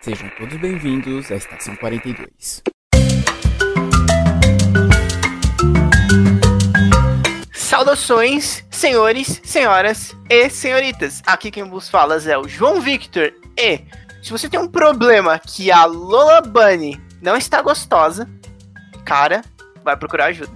Sejam todos bem-vindos à Estação 42. Saudações, senhores, senhoras e senhoritas. Aqui quem vos fala é o João Victor. E se você tem um problema que a Lola Bunny não está gostosa, cara, vai procurar ajuda.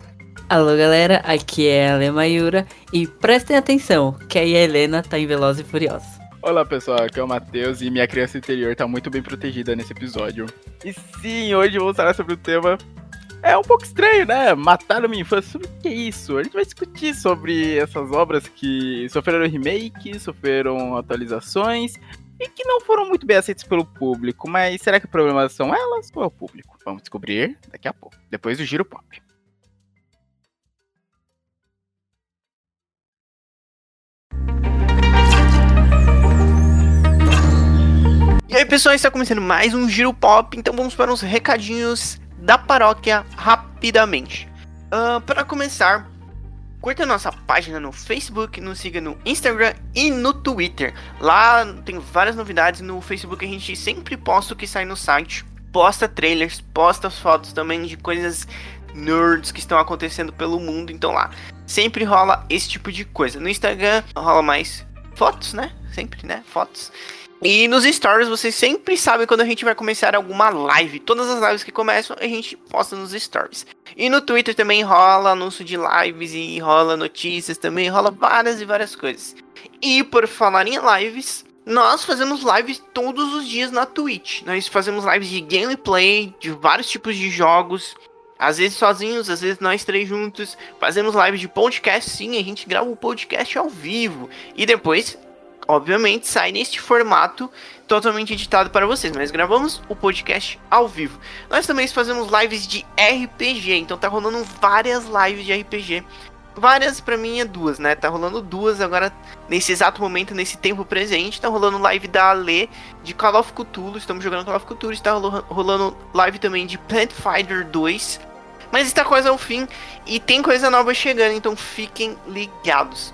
Alô galera, aqui é a Lema Yura e prestem atenção que aí a Helena tá em Veloz e Furiosa. Olá pessoal, aqui é o Matheus e minha criança interior tá muito bem protegida nesse episódio. E sim, hoje vou falar sobre o tema. É um pouco estranho, né? Mataram minha infância. Sobre o que é isso? A gente vai discutir sobre essas obras que sofreram remake, sofreram atualizações e que não foram muito bem aceitas pelo público. Mas será que o problema são elas ou é o público? Vamos descobrir daqui a pouco, depois do Giro Pop. E aí, pessoal, está começando mais um Giro Pop, então vamos para uns recadinhos da paróquia rapidamente. Uh, para começar, curta nossa página no Facebook, nos siga no Instagram e no Twitter. Lá tem várias novidades. No Facebook a gente sempre posta o que sai no site, posta trailers, posta fotos também de coisas nerds que estão acontecendo pelo mundo. Então lá sempre rola esse tipo de coisa. No Instagram rola mais fotos, né? Sempre, né? Fotos. E nos stories vocês sempre sabem quando a gente vai começar alguma live. Todas as lives que começam a gente posta nos stories. E no Twitter também rola anúncio de lives e rola notícias também, rola várias e várias coisas. E por falar em lives, nós fazemos lives todos os dias na Twitch. Nós fazemos lives de gameplay, de vários tipos de jogos. Às vezes sozinhos, às vezes nós três juntos. Fazemos lives de podcast, sim, a gente grava o um podcast ao vivo. E depois obviamente, sai neste formato totalmente editado para vocês. Mas gravamos o podcast ao vivo. Nós também fazemos lives de RPG, então tá rolando várias lives de RPG. Várias para mim é duas, né? Tá rolando duas agora nesse exato momento, nesse tempo presente. Tá rolando live da Ale de Call of Cthulhu. Estamos jogando Call of Cthulhu. Está rolando live também de Plant Fighter 2. Mas está quase ao fim e tem coisa nova chegando, então fiquem ligados.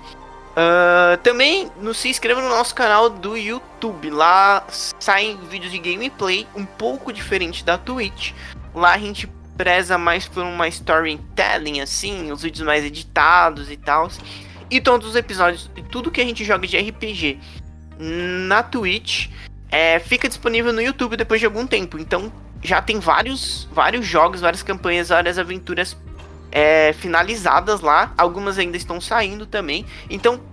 Uh, também nos se inscreva no nosso canal do YouTube. Lá saem vídeos de gameplay um pouco diferente da Twitch. Lá a gente preza mais por uma storytelling, assim, os vídeos mais editados e tal. E todos os episódios, tudo que a gente joga de RPG na Twitch é, fica disponível no YouTube depois de algum tempo. Então já tem vários, vários jogos, várias campanhas, várias aventuras é, finalizadas lá. Algumas ainda estão saindo também. Então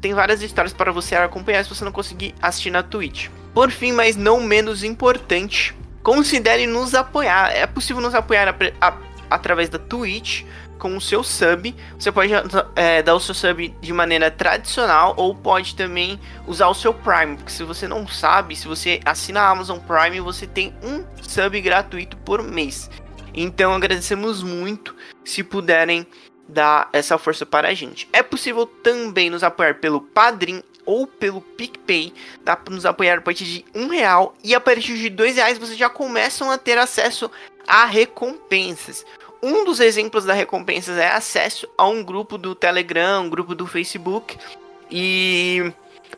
tem várias histórias para você acompanhar se você não conseguir assistir na Twitch. Por fim, mas não menos importante, considere nos apoiar. É possível nos apoiar a, a, através da Twitch com o seu sub. Você pode é, dar o seu sub de maneira tradicional ou pode também usar o seu Prime. Porque se você não sabe, se você assina a Amazon Prime, você tem um sub gratuito por mês. Então agradecemos muito se puderem dar essa força para a gente. É possível também nos apoiar pelo Padrim ou pelo PicPay. Dá para nos apoiar a partir de um real e a partir de dois reais vocês já começam a ter acesso a recompensas. Um dos exemplos da recompensas é acesso a um grupo do Telegram, um grupo do Facebook e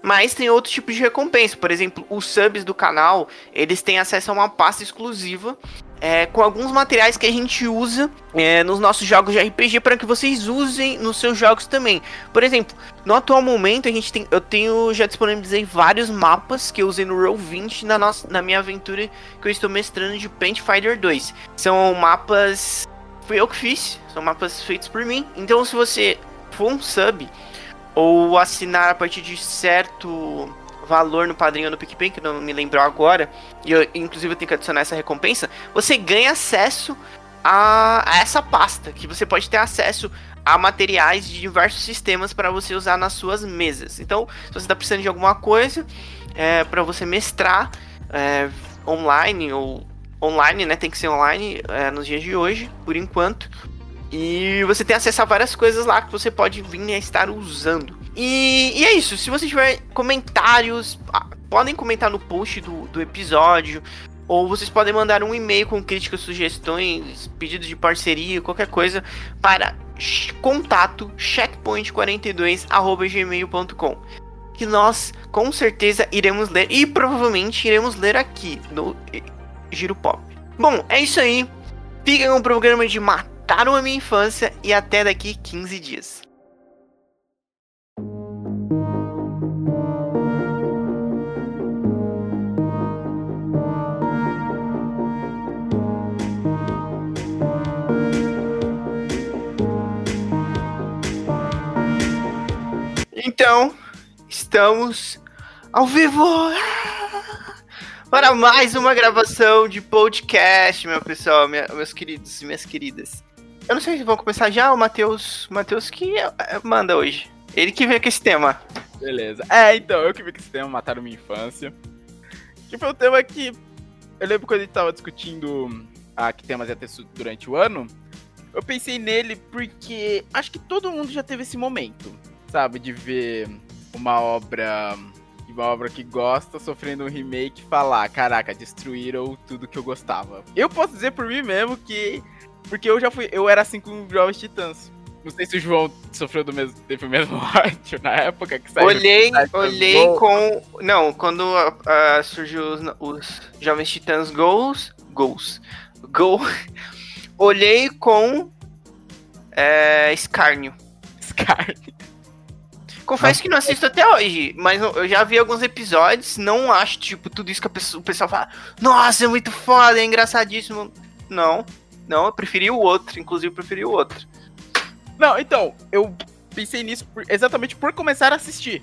mas tem outro tipo de recompensa. Por exemplo, os subs do canal, eles têm acesso a uma pasta exclusiva é, com alguns materiais que a gente usa é, nos nossos jogos de RPG para que vocês usem nos seus jogos também. Por exemplo, no atual momento a gente tem, eu tenho já disponibilizei vários mapas que eu usei no Roll20 na, nossa, na minha aventura que eu estou mestrando de Paint Fighter 2. São mapas fui eu que fiz, são mapas feitos por mim. Então se você for um sub ou assinar a partir de certo valor no padrinho no PicPay, que não me lembro agora, e eu, inclusive eu tenho que adicionar essa recompensa, você ganha acesso a, a essa pasta, que você pode ter acesso a materiais de diversos sistemas para você usar nas suas mesas. Então, se você está precisando de alguma coisa é, para você mestrar é, online ou online, né? Tem que ser online é, nos dias de hoje, por enquanto. E você tem acesso a várias coisas lá que você pode vir a estar usando. E, e é isso. Se você tiver comentários, ah, podem comentar no post do, do episódio. Ou vocês podem mandar um e-mail com críticas, sugestões, pedidos de parceria, qualquer coisa, para contato checkpoint42.gmail.com que nós com certeza iremos ler e provavelmente iremos ler aqui no eh, Giro Pop. Bom, é isso aí. Fica com o programa de Mataram a Minha Infância e até daqui 15 dias. Então, estamos ao vivo para mais uma gravação de podcast, meu pessoal, minha- meus queridos e minhas queridas. Eu não sei se vão começar já, o Matheus, Matheus que é- é- manda hoje. Ele que veio com esse tema. Beleza. É, então, eu que vi que esse tema mataram minha infância. Que foi um tema que. Eu lembro quando a gente tava discutindo ah, que temas ia ter durante o ano. Eu pensei nele porque acho que todo mundo já teve esse momento, sabe? De ver uma obra. Uma obra que gosta sofrendo um remake e falar: caraca, destruíram tudo que eu gostava. Eu posso dizer por mim mesmo que. Porque eu já fui. Eu era assim com Jovens Titãs. Não sei se o João sofreu do mesmo, teve o mesmo ódio na época que saiu. Olhei, Ai, olhei gol. com. Não, quando ah, surgiu os, os Jovens Titãs Goals. Goals. Gol. Olhei com. É, escárnio. Scar. Confesso que não assisto até hoje, mas eu já vi alguns episódios, não acho, tipo, tudo isso que pessoa- o pessoal fala, nossa, é muito foda, é engraçadíssimo. Não, não, eu preferi o outro, inclusive eu preferi o outro. Não, então, eu pensei nisso por- exatamente por começar a assistir.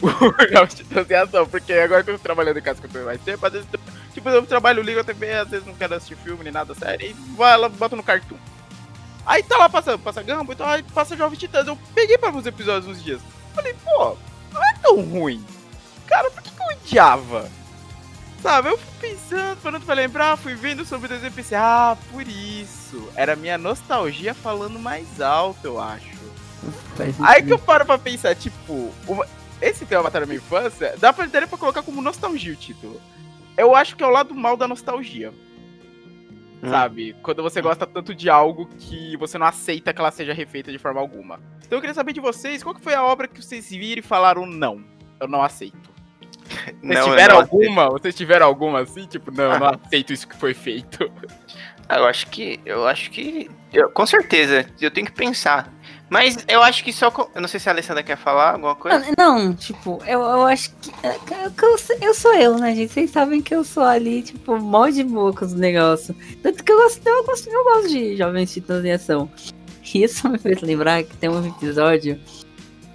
o Jovens Titãs em Ação, porque agora que eu tô trabalhando em casa que eu tenho mais tempo, às vezes, tipo, eu trabalho, ligo a TV, às vezes não quero assistir filme nem nada sério, e vai lá, boto no Cartoon. Aí tá lá passando, passa Gumball, então aí passa Jovens Titãs. Eu peguei pra ver os episódios uns dias. Falei, pô, não é tão ruim. Cara, por que, que eu odiava? Sabe, eu fui pensando, parando pra lembrar, fui vendo sobre o desenho e pensei, ah, por isso. Era minha nostalgia falando mais alto, eu acho. Aí que eu paro pra pensar, tipo, uma- esse tema Matar a Minha Infância, dá pra, pra colocar como nostalgia o título. Eu acho que é o lado mal da nostalgia. Hum. Sabe? Quando você gosta tanto de algo que você não aceita que ela seja refeita de forma alguma. Então eu queria saber de vocês, qual que foi a obra que vocês viram e falaram não, eu não aceito. Vocês Não, tiveram não alguma? Vocês tiveram alguma assim? Tipo, não, eu não aceito isso que foi feito. Ah, eu acho que. Eu acho que. eu- com certeza, eu tenho que pensar. Mas eu acho que só. com- eu não sei se a Alessandra quer falar alguma coisa. Ah, Não, tipo, eu, eu acho que. é, que eu, sou- eu sou eu, né, gente? Vocês sabem que eu sou ali, tipo, mó de boa com os negócios. Tanto que eu gosto, eu gosto, eu gosto de Jovens Titãs em Ação. Isso me fez lembrar que tem um episódio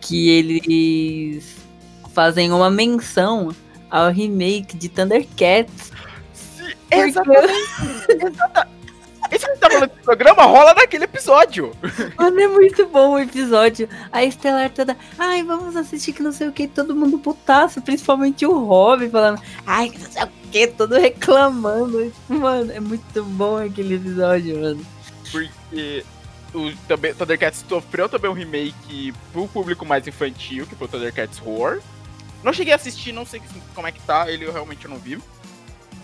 que eles fazem uma menção ao remake de Thundercats. Sim, Porque- exatamente. Isso que a gente tá falando desse programa rola naquele episódio. Mano, é muito bom o episódio. A Estelar toda, ai, vamos assistir que não sei o que, todo mundo putaço, principalmente o Rob falando, ai, que não sei o que, todo reclamando. Mano, é muito bom aquele episódio, mano. Porque o também, Thundercats sofreu também um remake pro público mais infantil, que foi o Thundercats Roar. Não cheguei a assistir, não sei como é que tá, ele eu realmente não vi.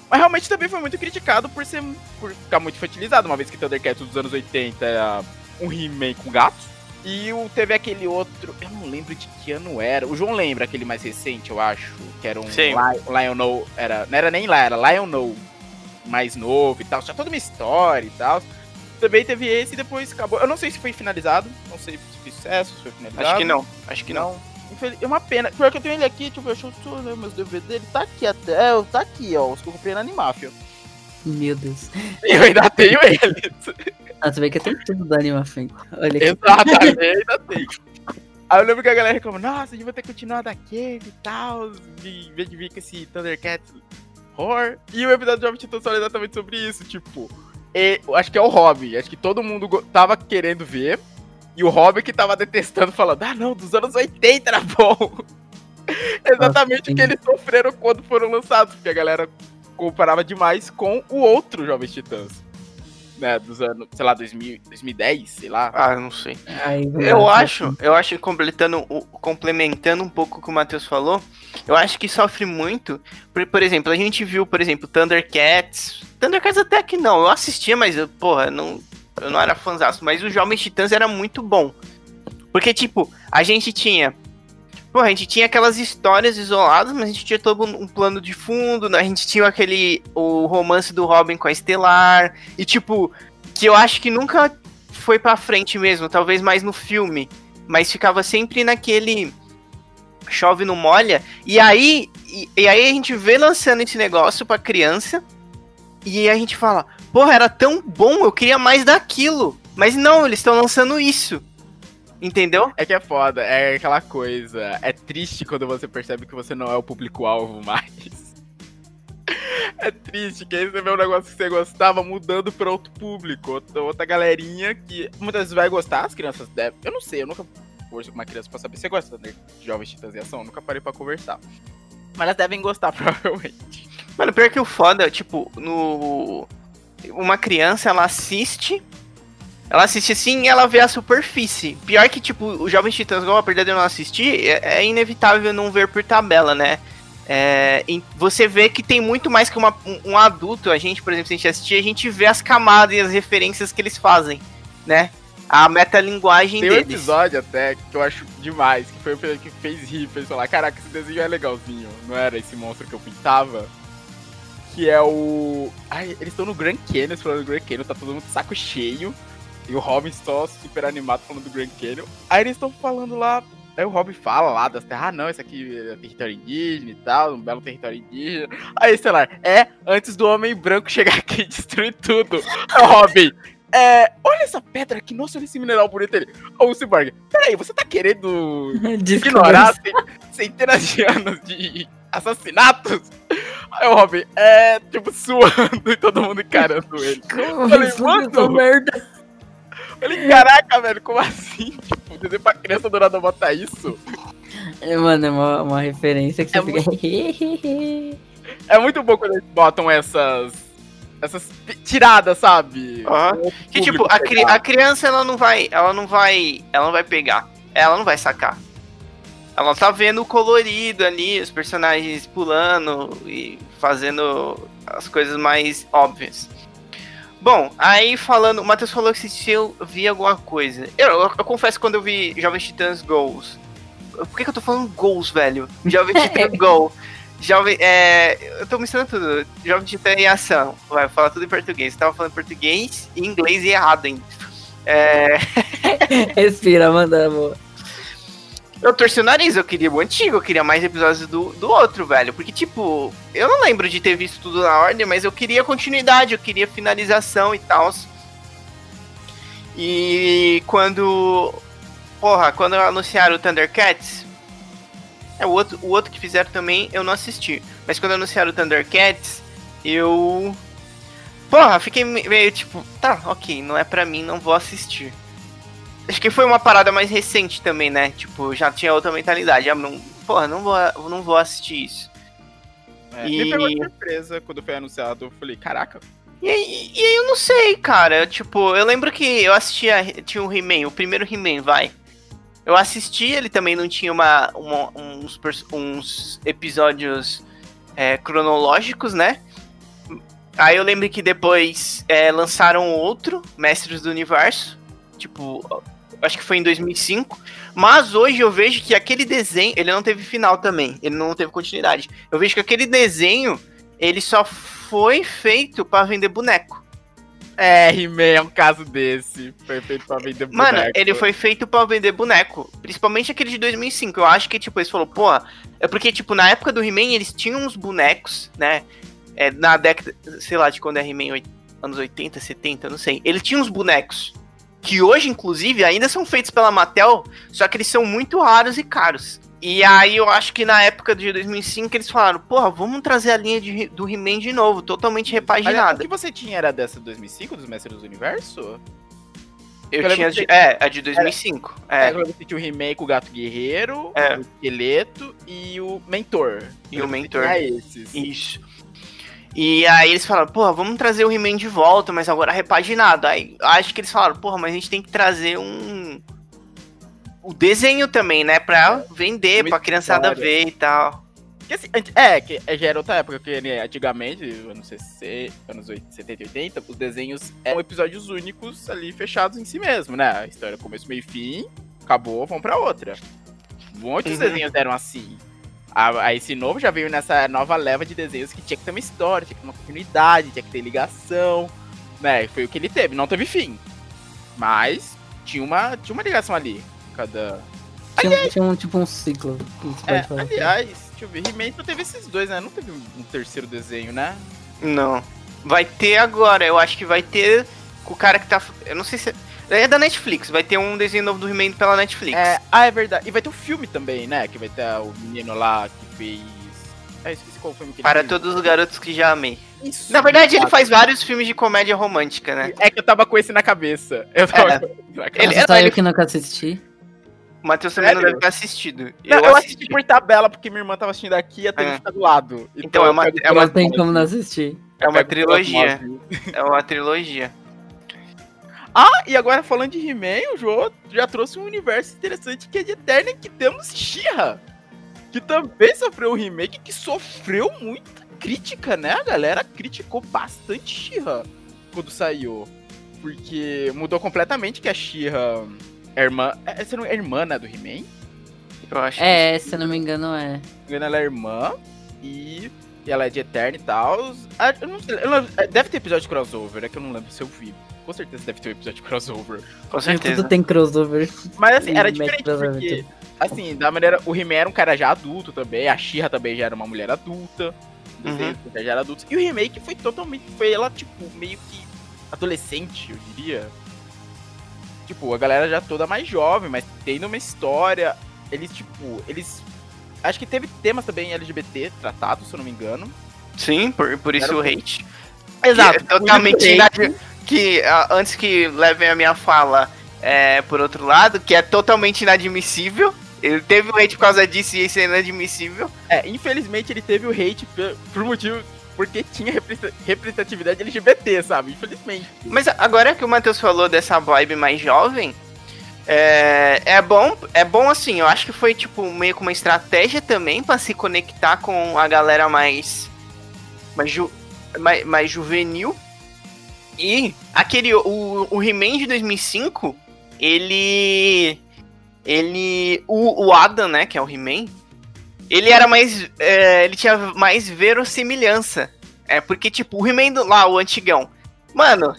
Mas realmente também foi muito criticado por ser por ficar muito infantilizado, uma vez que Thundercats dos anos 80 era um remake com gatos. E o, teve aquele outro, eu não lembro de que ano era. O João lembra aquele mais recente, eu acho, que era um Sim. Lion No, era, não era nem lá, era Lion No, mais novo e tal, tinha toda uma história e tal. Também teve esse e depois acabou. Eu não sei se foi finalizado, não sei se foi sucesso, se foi finalizado. Acho que não. Acho que não. Não. É uma pena. Pior que eu tenho ele aqui, tipo, eu deixa eu ler meus DVD, ele tá aqui até, é, tá aqui, ó, os que eu comprei na Animafia. Meu Deus. Eu ainda tenho ele. Ah, você vê que eu tenho tudo da Animafim. Olha aqui. Exatamente, ainda tenho. Aí eu lembro que a galera reclamou, nossa, devia ter continuado aquele e tal, em vez de vir com esse Thundercats horror. E o episódio de Jovem Titã fala exatamente sobre isso, tipo, e- eu acho que é o Robin, acho que todo mundo tava querendo ver, e o Robin que tava detestando, falando, ah não, dos anos 80 era bom. exatamente o que eles sofreram quando foram lançados, porque a galera comparava demais com o outro Jovens Titãs. Né, dos anos, sei lá, 2000, 2010, sei lá. Ah, não sei. Ai, Eu acho, eu acho que completando, o- complementando um pouco o que o Matheus falou, eu acho que sofre muito. Por, por exemplo, a gente viu, por exemplo, Thundercats. Thundercats até que não, eu assistia, mas eu, porra, não, eu não era fãzaço. Mas o Jovens Titãs era muito bom. Porque, tipo, a gente tinha Pô, a gente tinha aquelas histórias isoladas, mas a gente tinha todo um plano de fundo, né? a gente tinha aquele. o romance do Robin com a Estelar. E tipo, que eu acho que nunca foi pra frente mesmo, talvez mais no filme. Mas ficava sempre naquele. Chove no molha. E aí. E, e aí a gente vê lançando esse negócio pra criança. E a gente fala, porra, era tão bom, eu queria mais daquilo. Mas não, eles estão lançando isso. Entendeu? É que é foda, é aquela coisa. É triste quando você percebe que você não é o público-alvo mais. É triste que aí você vê um negócio que você gostava mudando pra outro público, outra, outra galerinha que muitas vezes vai gostar, as crianças devem. Eu não sei, eu nunca converso com uma criança pra saber se você gosta de Jovens Titãs em Ação, eu nunca parei pra conversar. Mas elas devem gostar, provavelmente. Mano, pior que o foda, tipo, no. Uma criança, ela assiste. Ela assiste assim e ela vê a superfície. Pior que, tipo, o Jovens Titãs, igual apesar de eu não assistir, é, é inevitável não ver por tabela, né? É, você vê que tem muito mais que uma, um, um, adulto. A gente, por exemplo, se a gente assistir, a gente vê as camadas e as referências que eles fazem, né? A metalinguagem Tem deles. um episódio até que eu acho demais, que foi o que fez rir, fez falar, caraca, esse desenho é legalzinho, não era esse monstro que eu pintava? Que é o... Ai, eles estão no Grand Canyon, falando do Grand Canyon, tá todo mundo de saco cheio, e o Robin só super animado falando do Grand Canyon. Aí eles estão falando lá Aí o Robin fala lá das terras, ah, não, isso aqui é território indígena e tal, um belo território indígena. Aí, sei lá, é antes do homem branco chegar aqui e destruir tudo. Aí o Robin, é, olha essa pedra aqui, nossa, olha esse mineral bonito ali. Ô, Cyborg, peraí, você tá querendo ignorar centenas de anos de assassinatos? Aí o Robin, é, tipo, suando e todo mundo encarando ele. Como Falei, mano, merda. Falei, caraca, velho, como assim? Tipo, dizer pra criança do nada botar isso. É, mano, é uma, uma referência que é você muito... fica. é muito bom quando eles botam essas. Essas tiradas, sabe? Uhum. Que tipo, a, cri a criança ela não vai. Ela não vai. Ela não vai pegar. Ela não vai sacar. Ela tá vendo o colorido ali, os personagens pulando e fazendo as coisas mais óbvias. Bom, aí falando, o Matheus falou que se eu vi alguma coisa. Eu, eu, eu confesso que quando eu vi Jovens Titãs Goals. Por que, que eu tô falando Goals, velho? Jovens Titãs Go. Jovem, é, eu tô misturando tudo. Jovem Titã em ação. Vai falar tudo em português. Eu tava falando português e inglês e errado hein? É... Respira, manda, amor. Eu torci o nariz, eu queria o antigo, eu queria mais episódios do, do outro, velho. Porque, tipo, eu não lembro de ter visto tudo na ordem, mas eu queria continuidade, eu queria finalização e tal. E quando. Porra, quando anunciaram o Thundercats. É, o outro, o outro que fizeram também eu não assisti. Mas quando anunciaram o Thundercats, eu. Porra, fiquei meio tipo, tá, ok, não é pra mim, não vou assistir. Acho que foi uma parada mais recente também, né? Tipo, já tinha outra mentalidade. Já não, porra, não vou, não vou assistir isso. É, e... Me pegou de surpresa quando foi anunciado. Eu falei, caraca. E aí, e eu não sei, cara. Tipo, eu lembro que eu assistia. Tinha um He-Man, o primeiro He-Man, vai. Eu assisti, ele também não tinha uma, uma uns, uns episódios é, cronológicos, né? Aí eu lembro que depois é, lançaram outro, Mestres do Universo. Tipo, acho que foi em 2005. Mas hoje eu vejo que aquele desenho, ele não teve final também, ele não teve continuidade. Eu vejo que aquele desenho, ele só foi feito para vender boneco. É, He-Man é um caso desse. Foi feito pra vender boneco. Mano, ele foi feito pra vender boneco. Principalmente aquele de 2005. Eu acho que, tipo, eles falaram, porra. É porque, tipo, na época do He-Man, eles tinham uns bonecos, né? É, na década, sei lá, de quando é He-Man, anos 80, 70, não sei. Ele tinha uns bonecos que hoje, inclusive, ainda são feitos pela Mattel, só que eles são muito raros e caros. E aí eu acho que na época de 2005 eles falaram, porra, vamos trazer a linha de, do He-Man de novo, totalmente repaginada. o que você tinha era dessa 2005, dos Mestres do Universo? Eu, eu tinha, de, é, a de 2005. Era, é. é. Você tinha o He-Man com o Gato Guerreiro, é. o Esqueleto e o Mentor. E o Mentor. É esses. Isso. E aí eles falaram, porra, vamos trazer o He-Man de volta, mas agora repaginado. Aí acho que eles falaram, porra, mas a gente tem que trazer um. O desenho também, né? Pra vender, Uma pra criançada ver e tal. Assim, é, que já era outra época, que né, antigamente, anos 60, anos 70 e 80, os desenhos eram episódios únicos ali fechados em si mesmo, né? A história começo, meio e fim, acabou, vamos pra outra. Muitos Uhum. desenhos eram assim. A- Aí esse novo já veio nessa nova leva de desenhos que tinha que ter uma história, tinha que ter uma continuidade, tinha que ter ligação, né? Foi o que ele teve, não teve fim. Mas tinha uma, tinha uma ligação ali. Cada. Tinha, tinha um tipo um ciclo. É, aliás, deixa eu ver, He-Man só teve esses dois, né? Não teve um um terceiro desenho, né? Não. Vai ter agora, eu acho que vai ter com o cara que tá. Eu não sei se. É da Netflix, vai ter um desenho novo do He-Man pela Netflix. É, ah, é verdade. E vai ter um filme também, né? Que vai ter o menino lá que fez. Ah, eu esqueci qual filme que ele Para fez. todos os garotos que já amei. Isso. Na verdade, ele faz vários filmes de comédia romântica, né? É que eu tava com esse na cabeça. Eu tava É. com esse na Ele- cabeça. Nossa, só ele- eu que nunca assisti. O Matheus também não Sério? deve ter assistido. Não, eu, assisti por tabela, porque minha irmã tava assistindo aqui e a TV É. fica do lado. Então, é uma- eu pego é uma- não tem como não assistir. É Eu uma trilogia. É uma trilogia. Ah, e agora falando de He-Man, o João já trouxe um universo interessante que é de Eterna, que temos She-Ra. Que também sofreu um remake que sofreu muita crítica, né? A galera criticou bastante She-Ra quando saiu. Porque mudou completamente que a She-Ra é irmã. É, você não é irmã, né, do He-Man? Eu acho. É, se eu não me engano, é. Se não me engano, ela é irmã. E ela é de Eterna e tal. Ah, eu não sei, eu não- é, deve ter episódio de crossover, é que eu não lembro se eu vi. Com certeza deve ter um episódio de crossover. Com certeza. Tudo tem crossover. Mas assim, era diferente porque, assim, da maneira. O He-Man era um cara já adulto também, a She-Ra também já era uma mulher adulta. Uhum. Já era adulto. E o remake foi totalmente. Foi ela, tipo, meio que adolescente, eu diria. Tipo, a galera já toda mais jovem, mas tendo uma história. Eles, tipo, eles. Acho que teve temas também LGBT tratados, se eu não me engano. Sim, por, por isso o hate. Exato. É totalmente inad... que ah, antes que levem a minha fala é, por outro lado, que é totalmente inadmissível. Ele teve o hate por causa disso e isso é inadmissível. É, infelizmente ele teve o hate por, por motivo. Porque tinha representa- representatividade LGBT, sabe? Infelizmente. Mas agora que o Matheus falou dessa vibe mais jovem, é, é bom, é bom assim, eu acho que foi tipo meio que uma estratégia também pra se conectar com a galera mais mais, ju, mais, mais juvenil. E aquele o, o He-Man de 2005, ele ele o, o Adam, né, que é o He-Man, ele era mais é, ele tinha mais verossimilhança. É, porque tipo, o He-Man lá, o antigão. Mano,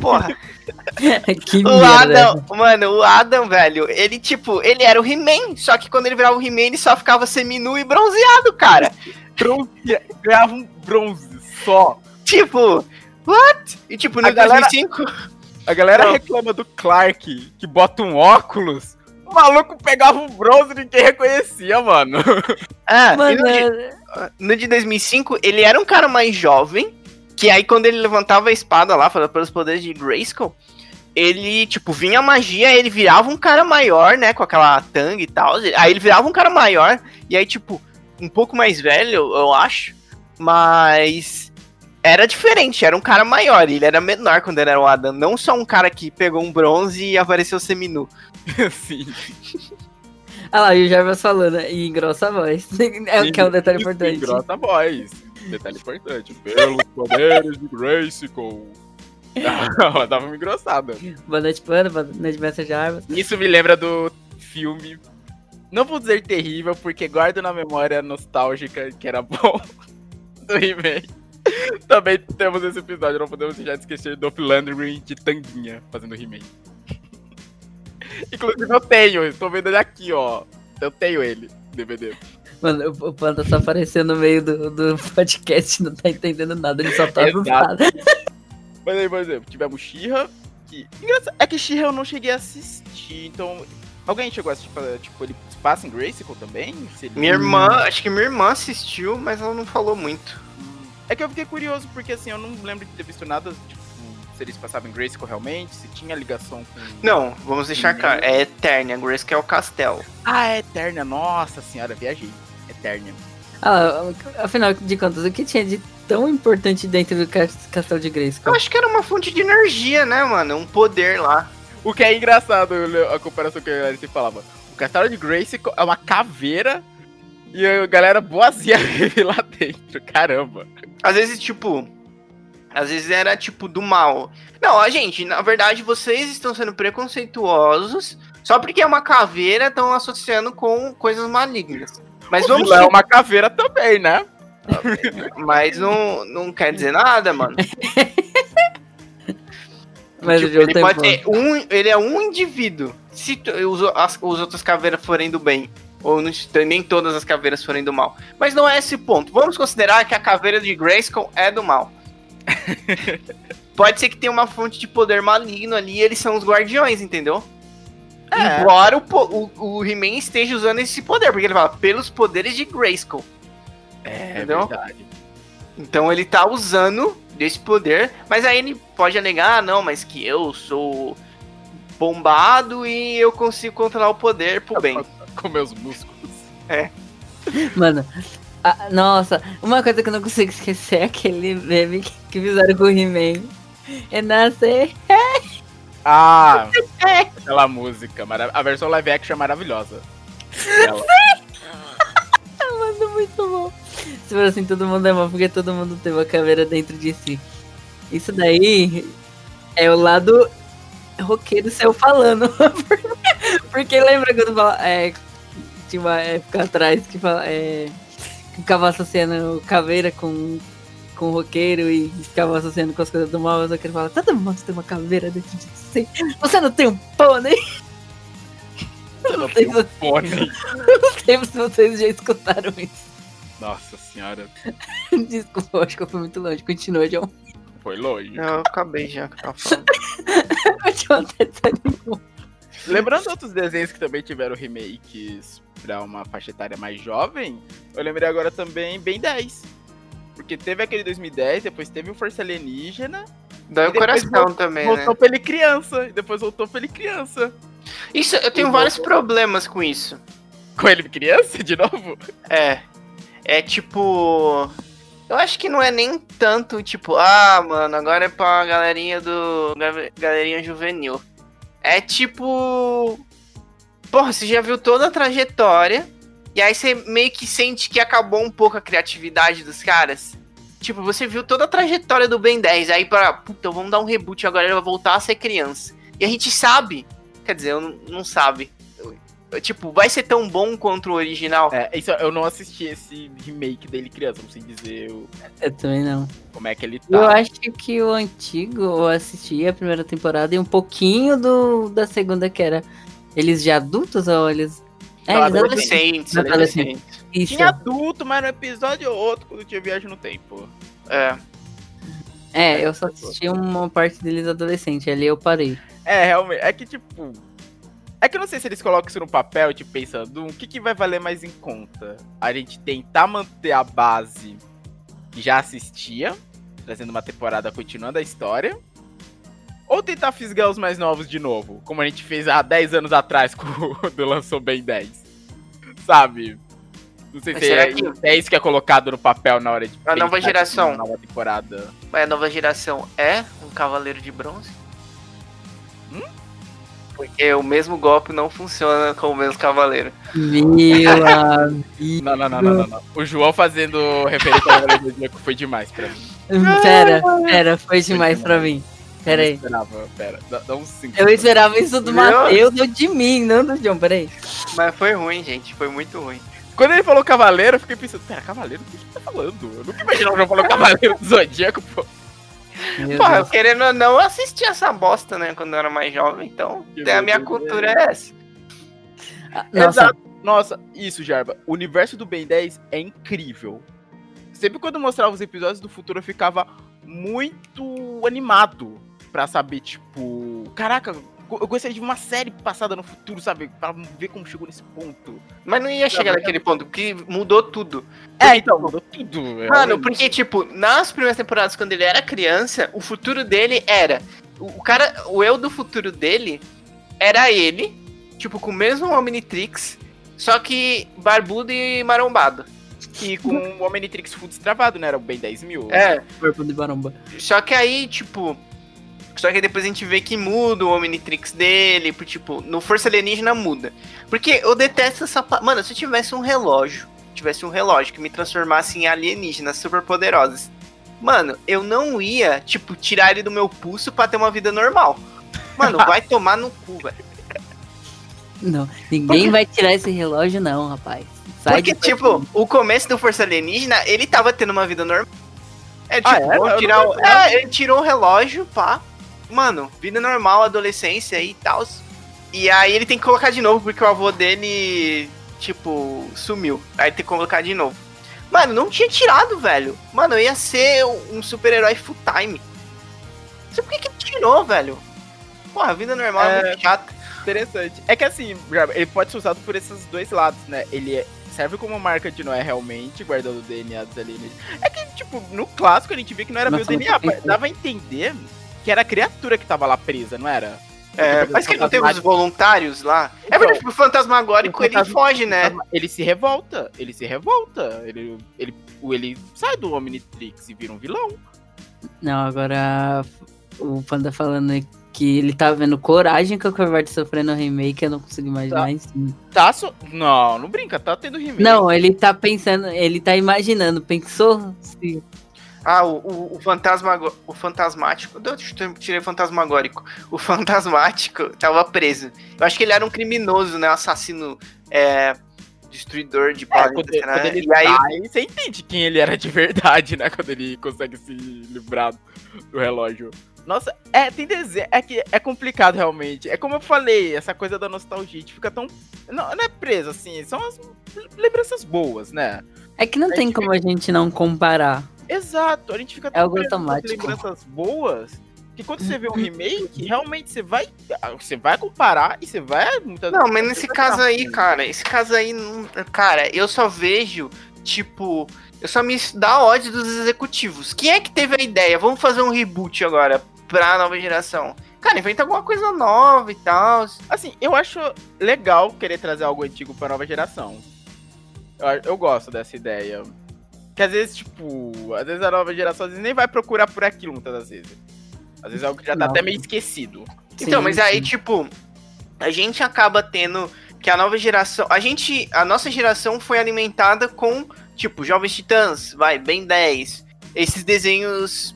porra, que o merda. Adam, mano, o Adam, velho, ele tipo, ele era o He-Man, só que quando ele virava o He-Man, ele só ficava seminu e bronzeado, cara. Bronze, ganhava um bronze só. Tipo, what? E tipo, no A galera- 2005, A galera Não. reclama do Clark, que bota um óculos. O maluco pegava um bronze e ninguém reconhecia, mano. ah, Mano, no, de, no de 2005, ele era um cara mais jovem, que aí quando ele levantava a espada lá, falando pelos poderes de Grayskull, ele, tipo, vinha a magia, ele virava um cara maior, né, com aquela tanga e tal, aí ele virava um cara maior, e aí, tipo, um pouco mais velho, eu acho, mas era diferente, era um cara maior, ele era menor quando ele era o Adam, não só um cara que pegou um bronze e apareceu seminu. Sim. Olha lá, e o Jarvis falando, e engrossa a voz. É o que é um detalhe importante. Grossa a voz. Detalhe importante. Pelos poderes de Grayskull. Ela dava uma engrossada. Boa noite, Pano, boa noite, Mestre Jarvis. Isso me lembra do filme. Não vou dizer terrível, porque guardo na memória nostálgica que era bom. Do He-Man. Também temos esse episódio, não podemos de esquecer do Landry de Tanguinha fazendo He-Man. Inclusive eu tenho, estou vendo ele aqui, ó. Eu tenho ele, DVD. Mano, o Panda só apareceu no meio do, do podcast, não tá entendendo nada, ele só tá Exato. Mas aí, por exemplo, tivemos She-Ra, que... Engraçado, é que She-Ra eu não cheguei a assistir, então... Alguém chegou a assistir, tipo, ele passa em Grayskull também? Se ele- Minha irmã, acho que minha irmã assistiu, mas ela não falou muito. É que eu fiquei curioso, porque assim, eu não lembro de ter visto nada, tipo, se eles passavam em Grayskull realmente, se tinha ligação com... Não, vamos deixar Uhum. claro, é Eternia, que é o castelo. Ah, é Eterna, nossa senhora, viajei. Eterna. Ah, afinal de contas, o que tinha de tão importante dentro do cas- castelo de Eu Grayskull? acho que era uma fonte de energia, né, mano? Um poder lá. O que é engraçado, a comparação que a Alice falava. O castelo de Grayskull é uma caveira e a galera boazinha vive lá dentro, caramba. Às vezes, tipo, Às vezes era tipo do mal. Não, ó, gente, na verdade vocês estão sendo preconceituosos só porque é uma caveira, estão associando com coisas malignas. Mas O vamos. é uma caveira também, né? Mas não, não quer dizer nada, mano. Mas Tipo, ele tem pode ter um. Ele é um indivíduo. Se tu- os, as, os outras caveiras forem do bem. Ou não- nem todas as caveiras forem do mal. Mas não é esse o ponto. Vamos considerar que a caveira de Grayskull é do mal. Pode ser que tenha uma fonte de poder maligno ali e eles são os guardiões, entendeu? É. Embora o, o, o He-Man esteja usando esse poder, porque ele fala pelos poderes de Grayskull. É Entendeu? verdade. Então ele tá usando desse poder, mas aí ele pode alegar, ah, não, mas que eu sou bombado e eu consigo controlar o poder pro bem. Com meus músculos. Mano, a- nossa, uma coisa que eu não consigo esquecer é aquele meme que, que fizeram com o He-Man. É nascer. Ah, aquela música. A versão live action é maravilhosa. Ela- Mano, muito bom. Se for assim, todo mundo é mal, porque todo mundo tem uma caveira dentro de si. Isso daí é o lado roqueiro seu falando. porque lembra quando fala. É, tinha uma época atrás que fala. É, que ficava associando caveira com, com roqueiro e ficava associando com as coisas do mal. Mas eu quero falar, todo mundo tem uma caveira dentro de si. Você não tem um pônei? Eu não sei tenho um fone. Não sei se vocês já escutaram isso. Nossa senhora, Desculpa, eu acho que eu fui muito longe. Continua, John. foi longe. Eu acabei já que eu tava falando. O John até desanimou. Lembrando outros desenhos que também tiveram remakes pra uma faixa etária mais jovem, eu lembrei agora também bem 10. Porque teve aquele 2010, depois teve o Força Alienígena, Dói o coração também, né? voltou pra ele criança, e depois voltou pra ele criança. Isso, eu tenho E vários voltou. problemas com isso. Com ele criança, de novo? É. É tipo. Eu acho que não é nem tanto, tipo, ah, mano, agora é pra galerinha do. ga- galerinha juvenil. É tipo. Porra, você já viu toda a trajetória. E aí você meio que sente que acabou um pouco a criatividade dos caras. Tipo, você viu toda a trajetória do Ben 10. Aí para, puta, vamos dar um reboot agora, ele vai voltar a ser criança. E a gente sabe. Quer dizer, eu não, não sabe. Eu- Tipo, vai ser tão bom quanto o original. É, isso, eu não assisti esse remake dele criança, não sei dizer o- Eu também não. como é que ele Eu tá. acho que o antigo eu assisti a primeira temporada e um pouquinho do da segunda, que era eles já adultos ou eles. É, adolescentes. Adolescentes, Adolescente. Isso. Tinha adulto, mas no episódio ou outro, quando tinha viagem no tempo. É. É, eu só assisti uma parte deles adolescente, ali eu parei. É, realmente. É que, tipo. É que eu não sei se eles colocam isso no papel, tipo, pensando, o que, que vai valer mais em conta? A gente tentar manter a base que já assistia, trazendo uma temporada continuando a história. Ou tentar fisgar os mais novos de novo, como a gente fez há 10 anos atrás quando lançou Ben 10. Sabe? Não sei Mas se é, que- se é isso que é colocado no papel na hora de A nova pensar geração. na nova temporada. Mas a nova geração é um cavaleiro de bronze? Hum? Porque o mesmo golpe não funciona com o mesmo cavaleiro. Meu amigo. Não, não, não, não, não, não. O João fazendo referência ao Cavaleiro do Zodíaco foi demais pra mim. Pera, pera, foi demais pra mim. Pera Eu aí. esperava, pera. Dá, dá uns 5 Eu esperava isso do Matheus ou de mim, não do John, peraí. Mas foi ruim, gente. Foi muito ruim. Quando ele falou Cavaleiro, eu fiquei pensando, pera, Cavaleiro, o que ele tá falando? Eu nunca imaginava que eu falou Cavaleiro do Zodíaco, pô. Meu Porra, eu Deus. querendo ou não, eu assisti essa bosta, né? Quando eu era mais jovem. Então, Que a minha meu cultura é essa. Ah, Nossa, Exato. Nossa, isso, Jarba. O universo do Ben 10 é incrível. Sempre quando eu mostrava os episódios do futuro, eu ficava muito animado pra saber, tipo, caraca, eu gostaria de uma série passada no futuro, sabe? Pra ver como chegou nesse ponto. Mas não ia chegar naquele ponto, porque mudou tudo. É, então, mudou tudo. Mano, realmente. porque, tipo, nas primeiras temporadas, quando ele era criança, o futuro dele era. O cara, o eu do futuro dele era ele, tipo, com o mesmo Omnitrix, só que barbudo e marombado. E com o Omnitrix full destravado, né? Era o Ben 10 mil. É, corpo de baromba. só que aí, tipo. Só que depois a gente vê que muda o Omnitrix dele, por, tipo, no Força Alienígena muda. Porque eu detesto essa. Mano, se eu tivesse um relógio, tivesse um relógio que me transformasse em alienígenas super poderosas, Mano, eu não ia, tipo, tirar ele do meu pulso pra ter uma vida normal. Mano, vai tomar no cu, velho. Não, ninguém vai tirar esse relógio, não, rapaz. Sai Porque, tipo, o começo do Força Alienígena, ele tava tendo uma vida normal. É, tipo, Ah, é? tirar o... É, ele tirou o relógio, pá. Mano, vida normal, adolescência e tal. E aí ele tem que colocar de novo, porque o avô dele, tipo, sumiu. Aí tem que colocar de novo. Mano, não tinha tirado, velho. Mano, eu ia ser um super-herói full time. Não sei por que que tirou, velho. Porra, a vida normal é, É. muito chata. Interessante. É que assim, ele pode ser usado por esses dois lados, né? Ele é- serve como marca de Noé realmente, guardando o DNA dos alienígenas. É que, tipo, no clássico a gente via que não era Nossa, meio DNA, dava a entender que era a criatura que tava lá presa, não era? É, mas que não tem os voluntários lá. É Então, verdade, o fantasmagórico o ele fantasma- foge, né? Ele se revolta, ele se revolta. Ele, ele, o- ele sai do Omnitrix e vira um vilão. Não, agora o Panda falando que ele tá vendo coragem que o Covarde sofreu no remake, eu não consigo imaginar Tá. isso. Tá so... Não, não brinca, tá tendo remake. Não, ele tá pensando, ele tá imaginando, pensou se Ah, o, o, o fantasma. O fantasmático. Deixa eu tirei fantasmagórico. O fantasmático tava preso. Eu acho que ele era um criminoso, né? Um assassino. É. Destruidor de É, planetas, quando, né? quando ele e aí. sai, você entende quem ele era de verdade, né? Quando ele consegue se livrar do relógio. Nossa, é, tem desenho. É que é complicado realmente. É como eu falei, essa coisa da nostalgia, a gente fica tão. Não, não é preso, assim, são as lembranças boas, né? É que não A tem como a gente não comparar. Exato, a gente fica É algo preso nas automático. lembranças boas. Que quando você vê um remake, realmente você vai. Você vai comparar e você vai. Muitas Não, mas nesse caso aí, cara, esse caso aí, cara, eu só vejo, tipo, eu só me dá ódio dos executivos. Quem é que teve a ideia? Vamos fazer um reboot agora pra nova geração. Cara, inventa alguma coisa nova e tal. Assim, eu acho legal querer trazer algo antigo pra nova geração. Eu, eu gosto dessa ideia. Que às vezes, tipo, às vezes a nova geração às vezes nem vai procurar por aquilo muitas das vezes. Às vezes é algo que já tá Não. até meio esquecido. Então, Sim, mas aí, sim. tipo, a gente acaba tendo que a nova geração. A gente. A nossa geração foi alimentada com, tipo, Jovens Titãs, vai, Ben 10. Esses desenhos.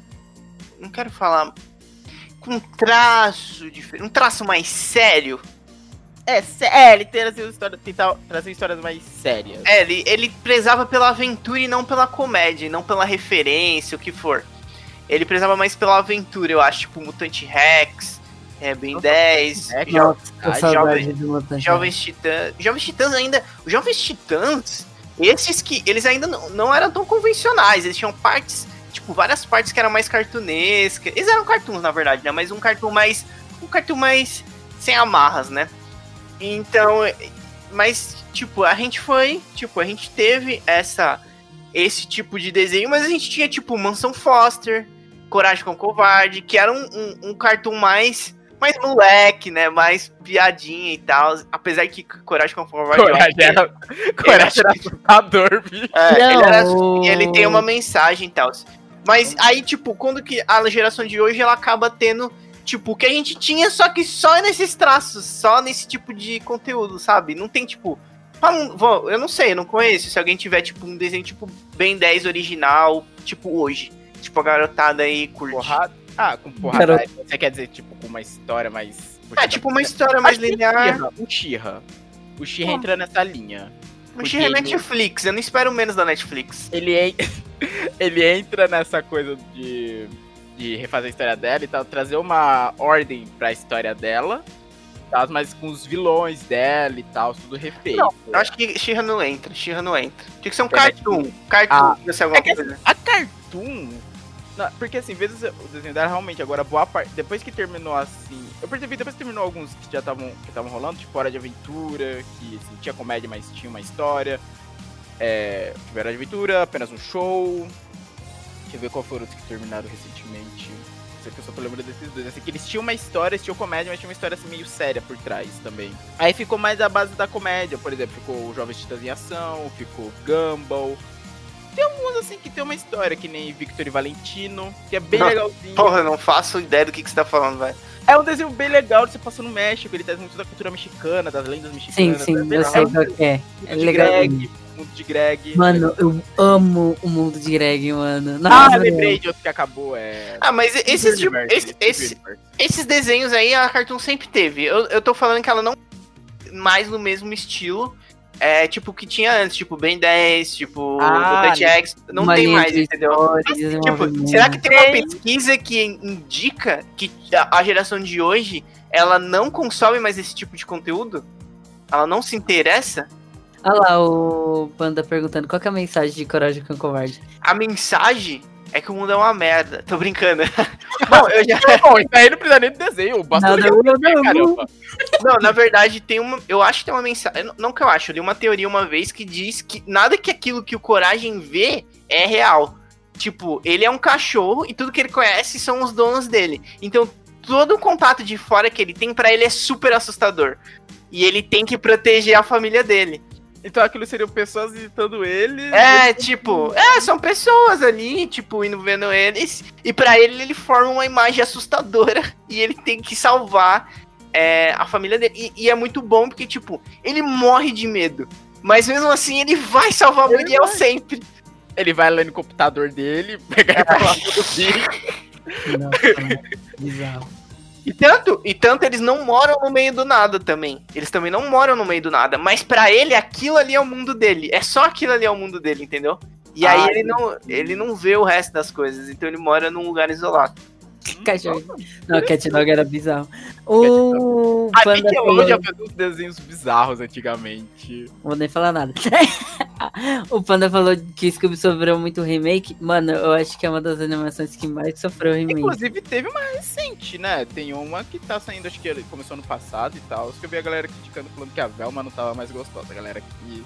Não quero falar. Com um traço diferente. Um traço mais sério. É, é ele trazer história, tentar trazer histórias mais sérias. É, ele, ele prezava pela aventura e não pela comédia, não pela referência, o que for. Ele prezava mais pela aventura, eu acho, tipo, Mutante Rex, é, Ben 10, É, Jo- Ah, jovem-. Jovens Titãs. Jovens Titãs ainda. Os Jovens Titãs, esses que. Eles ainda não, não eram tão convencionais. Eles tinham partes. Tipo, várias partes que eram mais cartunescas. Eles eram cartoons, na verdade, né? Mas um cartoon mais. Um cartoon mais. Sem amarras, né? Então. Mas, tipo, a gente foi. Tipo, a gente teve essa. Esse tipo de desenho, mas a gente tinha, tipo, Mansão Foster, Coragem com o Covarde, que era um, um, um cartoon mais mais moleque, né? Mais piadinha e tal. Apesar que Coragem com o Covarde. Coragem era, coragem era assustador, bicho. é, ele, era- o- ele tem uma mensagem e tal. Mas aí, tipo, quando que a geração de hoje ela acaba tendo, tipo, o que a gente tinha, só que só nesses traços, só nesse tipo de conteúdo, sabe? Não tem, tipo. um- Eu não sei, eu não conheço. Se alguém tiver, tipo, um desenho, tipo, bem 10 original, tipo, hoje. Tipo, a garotada aí curte. Porrada. Ah, com porrada. Garoto. Você quer dizer, tipo, com uma história mais. É, tipo, uma história mais Acho que linear. O Shira. O Hum. entra nessa linha. O Xirra é Netflix, eu não espero menos da Netflix. Ele, en- ele entra nessa coisa de, de refazer a história dela e tal, trazer uma ordem pra história dela, tal, mas com os vilões dela e tal, tudo refeito. Não, Eu acho que Xirra não entra, Xirra não entra. Tinha que ser um É cartoon. Cartoon, Ah, ser alguma é que coisa. A Cartoon. não, porque assim, vezes o desenho dela realmente, agora boa parte. Depois que terminou assim. Eu percebi, depois que terminou alguns que já estavam que estavam rolando, tipo Hora de Aventura, que assim, tinha comédia, mas tinha uma história. É, de Aventura, apenas um show. Deixa eu ver qual foram os que terminaram recentemente. Sei que eu só tô lembrando desses dois. Assim, que eles tinham uma história, eles tinham comédia, mas tinha uma história assim, meio séria por trás também. Aí ficou mais a base da comédia, por exemplo, ficou o Jovens Titãs em Ação, ficou Gumball. Tem alguns assim que tem uma história, que nem Victor e Valentino, que é bem Não, legalzinho. Porra, eu não faço ideia do que, que você tá falando, velho. É um desenho bem legal, você passa no México, ele traz muito da cultura mexicana, das lendas Sim, mexicanas. sim, é bem eu sei que é. É de legal. Greg. Mundo de Greg. Mano, eu amo o mundo de Greg, mano. Ah, lembrei de outro que acabou, é... Ah, mas esses, tipo, esse- esse- esses desenhos aí a Cartoon sempre teve. Eu, eu tô falando que ela não mais no mesmo estilo. É, tipo, que tinha antes, tipo, Ben 10, tipo, Ah, Robert X, não tem mais, de entendeu? história, Tipo, será que tem uma pesquisa que indica que a geração de hoje, ela não consome mais esse tipo de conteúdo? Ela não se interessa? Olha lá o Panda perguntando qual que é a mensagem de Coragem com Covarde. A mensagem é que o mundo é uma merda. Tô brincando. Bom, eu já... Bom, isso aí não precisa nem do desenho, basta não. caramba. Não, na verdade, tem uma. Eu acho que tem uma mensagem. Não que eu acho, eu li uma teoria uma vez que diz que nada que aquilo que o Coragem vê é real. Tipo, ele é um cachorro e tudo que ele conhece são os donos dele. Então, todo o contato de fora que ele tem pra ele é super assustador. E ele tem que proteger a família dele. Então aquilo seriam pessoas visitando ele. É, tipo, é, são pessoas ali, tipo, indo vendo eles. E pra ele, ele forma uma imagem assustadora. E ele tem que salvar é, a família dele. E, e é muito bom porque, tipo, ele morre de medo. Mas mesmo assim, ele vai salvar o vai. sempre. Ele vai lá no computador dele, pegar a palavra do vídeo. Nossa, mano, bizarro. E tanto, e tanto eles não moram no meio do nada também. Eles também não moram no meio do nada. Mas pra ele, aquilo ali é o mundo dele. É só aquilo ali é o mundo dele, entendeu? E aí Ah, ele não, ele não vê o resto das coisas. Então ele mora num lugar isolado. Cachorro. Não, Cat Dog era bizarro. O A Panda falou... Nickelodeon fazia uns desenhos bizarros antigamente. Não vou nem falar nada. o Panda falou que Scooby sofreu muito remake. Mano, eu acho que é uma das animações que mais sofreu remake. Inclusive teve uma recente, né? Tem uma que tá saindo, acho que começou no passado e tal. Acho que eu vi a galera criticando, falando que a Velma não tava mais gostosa. A galera que.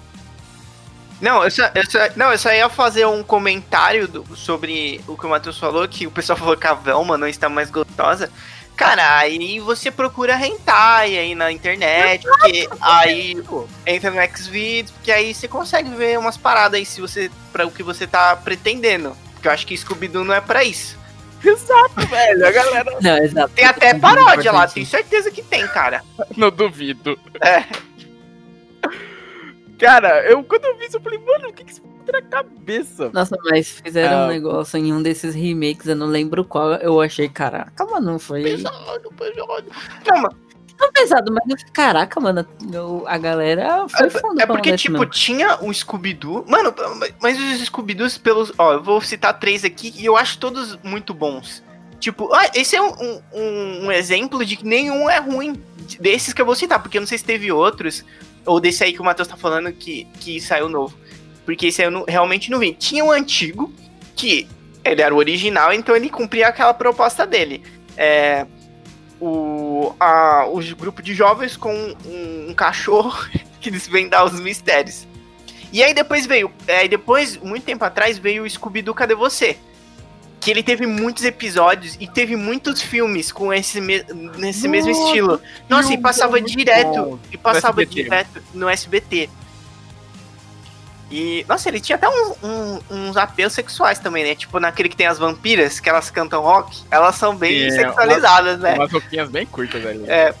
Não, eu só, eu só- não, eu só ia fazer um comentário do- sobre o que o Matheus falou, que o pessoal falou que a Velma não está mais gostosa. Cara, aí você procura hentai aí na internet, porque aí entra no Xvideos, porque aí você consegue ver umas paradas aí se você para o que você tá pretendendo. Porque eu acho que Scooby-Doo não é pra isso. Exato, velho. A galera Não, exato. Tem até paródia lá, tenho certeza que tem, cara. não duvido. É. Cara, eu quando eu vi isso, eu falei, mano, o que que isso na cabeça? Nossa, mas fizeram Ah. um negócio em um desses remakes, eu não lembro qual, eu achei, caraca, mano, não foi Pesado, pesado. Não, mas tão pesado, mas caraca, mano, a galera foi fundo É pra porque, mandar tipo, isso tinha o Scooby-Doo. Mano, mas os Scooby-Doos pelos. Ó, eu vou citar três aqui e eu acho todos muito bons. Tipo, ah, esse é um, um, um exemplo de que nenhum é ruim. Desses que eu vou citar, porque eu não sei se teve outros. Ou desse aí que o Matheus tá falando que, que saiu novo. Porque esse aí eu não- realmente não vi. Tinha um antigo, que ele era o original, então ele cumpria aquela proposta dele. É. O, a, o grupo de jovens com um, um cachorro que desvendar os mistérios. E aí depois veio, aí depois, muito tempo atrás, veio o Scooby-Doo Cadê Você? Que ele teve muitos episódios e teve muitos filmes com esse me- nesse mesmo Nossa, estilo. Nossa, e passava direto, bom. e passava SBT. direto no SBT. E, nossa, ele tinha até uns, um- uns apelos sexuais também, né? Tipo naquele que tem as vampiras, que elas cantam rock, elas são bem É, sexualizadas, né? Umas roupinhas bem curtas ali. É.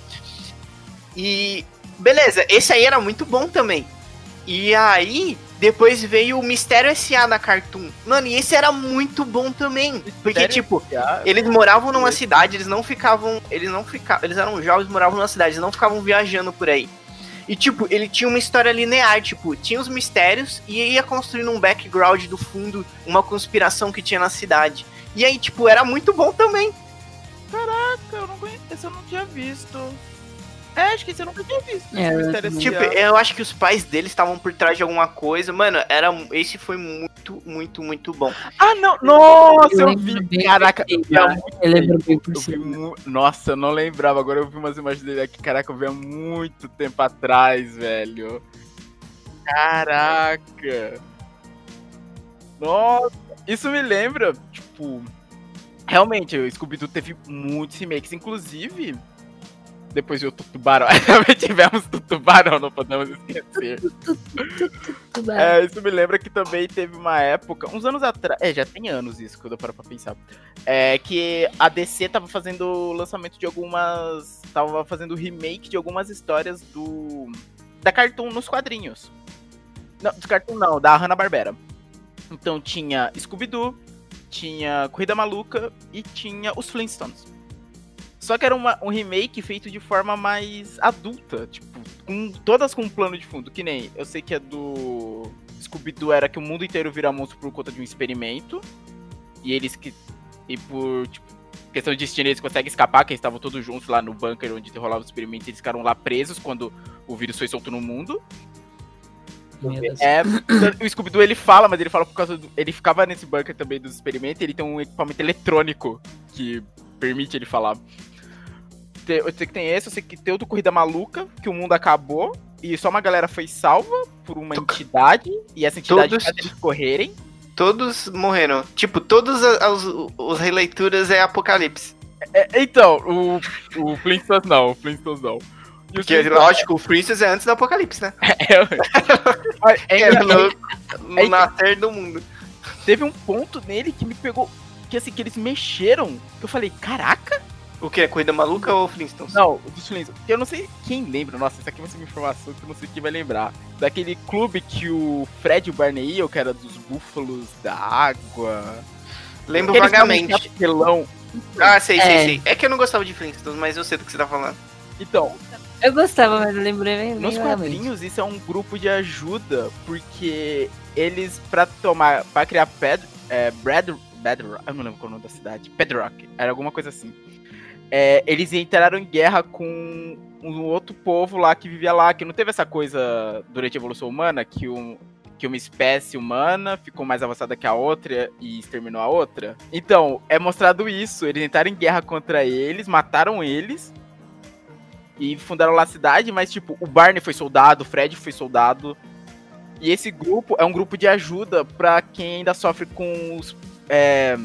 E beleza, esse aí era muito bom também. E aí, depois veio o Mistério S.A. na Cartoon. Mano, e esse era muito bom também. Porque, tipo, Ah, eles moravam numa cidade, eles não ficavam. Eles não ficavam. Eles eram jovens, moravam numa cidade, eles não ficavam viajando por aí. E, tipo, ele tinha uma história linear, tipo, tinha os mistérios e ia construindo um background do fundo, uma conspiração que tinha na cidade. E aí, tipo, era muito bom também. eu não conheço, esse eu não tinha visto. É, acho que esse eu nunca tinha visto. É, Mistério eu Tipo, eu acho que os pais deles estavam por trás de alguma coisa. Mano, era esse foi muito, muito, muito bom. Ah, não! Nossa, Eu eu, vi! bem Caraca, eu via muito Eu lembro bem por Eu vi cima. Nossa, eu não lembrava. Agora eu vi umas imagens dele aqui. Caraca, eu vi há muito tempo atrás, velho. Caraca. Nossa. Isso me lembra, tipo... Realmente, o Scooby-Doo teve muitos remakes. Inclusive, depois de o Tubarão. Também tivemos o Tubarão, não podemos esquecer. É, isso me lembra que também teve uma época, uns anos atrás, é, já tem anos isso, quando eu paro pra pensar, é que a DC tava fazendo o lançamento de algumas, tava fazendo remake de algumas histórias do, da Cartoon nos quadrinhos. Não, dos cartoons não, da Hanna-Barbera. Então tinha Scooby-Doo, tinha Corrida Maluca e tinha os Flintstones. Só que era uma- um remake feito de forma mais adulta, tipo, com, todas com um plano de fundo, que nem, eu sei que é do Scooby-Doo era que o mundo inteiro vira monstro por conta de um experimento, e eles que, e por, tipo, questão de destino eles conseguem escapar, que eles estavam todos juntos lá no bunker onde rolava o experimento, e eles ficaram lá presos quando o vírus foi solto no mundo. É, o Scooby-Doo ele fala, mas ele fala por causa do. Ele ficava nesse bunker também dos experimentos, ele tem um equipamento eletrônico que permite ele falar. Eu sei que tem esse, eu sei que tem outro Corrida Maluca, que o mundo acabou e só uma galera foi salva por uma entidade, e essa entidade Todos- faz eles correrem. Todos morreram. Tipo, todos a- os, os releituras é Apocalipse. É, então, o, o Flintstones não, o Flintstones não. Porque, Flintstones- lógico, o Princess é antes do Apocalipse, né? é, é, É, é, no, no é- nascer do mundo. teve um ponto nele que me pegou. Que assim, que eles mexeram. Que eu falei, caraca! O que? Corrida Maluca ou Flintstones? Não, o dos Flintstones. Eu não sei quem lembra. Nossa, isso aqui vai ser uma informação que eu não sei quem vai lembrar. Daquele clube que o Fred e o Barney iam, que era dos búfalos da água. Lembro Eles vagamente. Pelão. Ah, sei, sei, É. sei. É que eu não gostava de Flintstones, mas eu sei do que você tá falando. Então, Eu gostava, mas eu lembrei bem. nos quadrinhos isso é um grupo de ajuda, porque eles, pra tomar, pra criar Ped, é, Brad, Bedrock, eu não lembro qual é o nome da cidade, Bedrock, era alguma coisa assim. É, eles entraram em guerra com um outro povo lá que vivia lá, que não teve essa coisa durante a evolução humana, que, um, que uma espécie humana ficou mais avançada que a outra e exterminou a outra. Então, é mostrado isso, eles entraram em guerra contra eles, mataram eles, e fundaram lá a cidade, mas tipo, o Barney foi soldado, o Fred foi soldado. E esse grupo é um grupo de ajuda pra quem ainda sofre com os. É,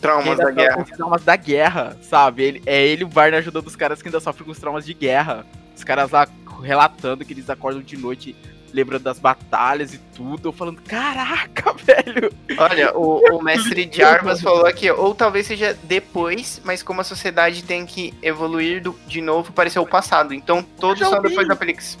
Traumas da sofre guerra. com os traumas da guerra, sabe? Ele, é ele, o Barney, ajudando os caras que ainda sofrem com os traumas de guerra. Os caras lá relatando que eles acordam de noite lembrando das batalhas e tudo. Eu falando, caraca, velho! Olha, o, o mestre Jarvas falou aqui, ou talvez seja depois, mas como a sociedade tem que evoluir do- de novo para ser o passado. Então todos são depois da Pelix.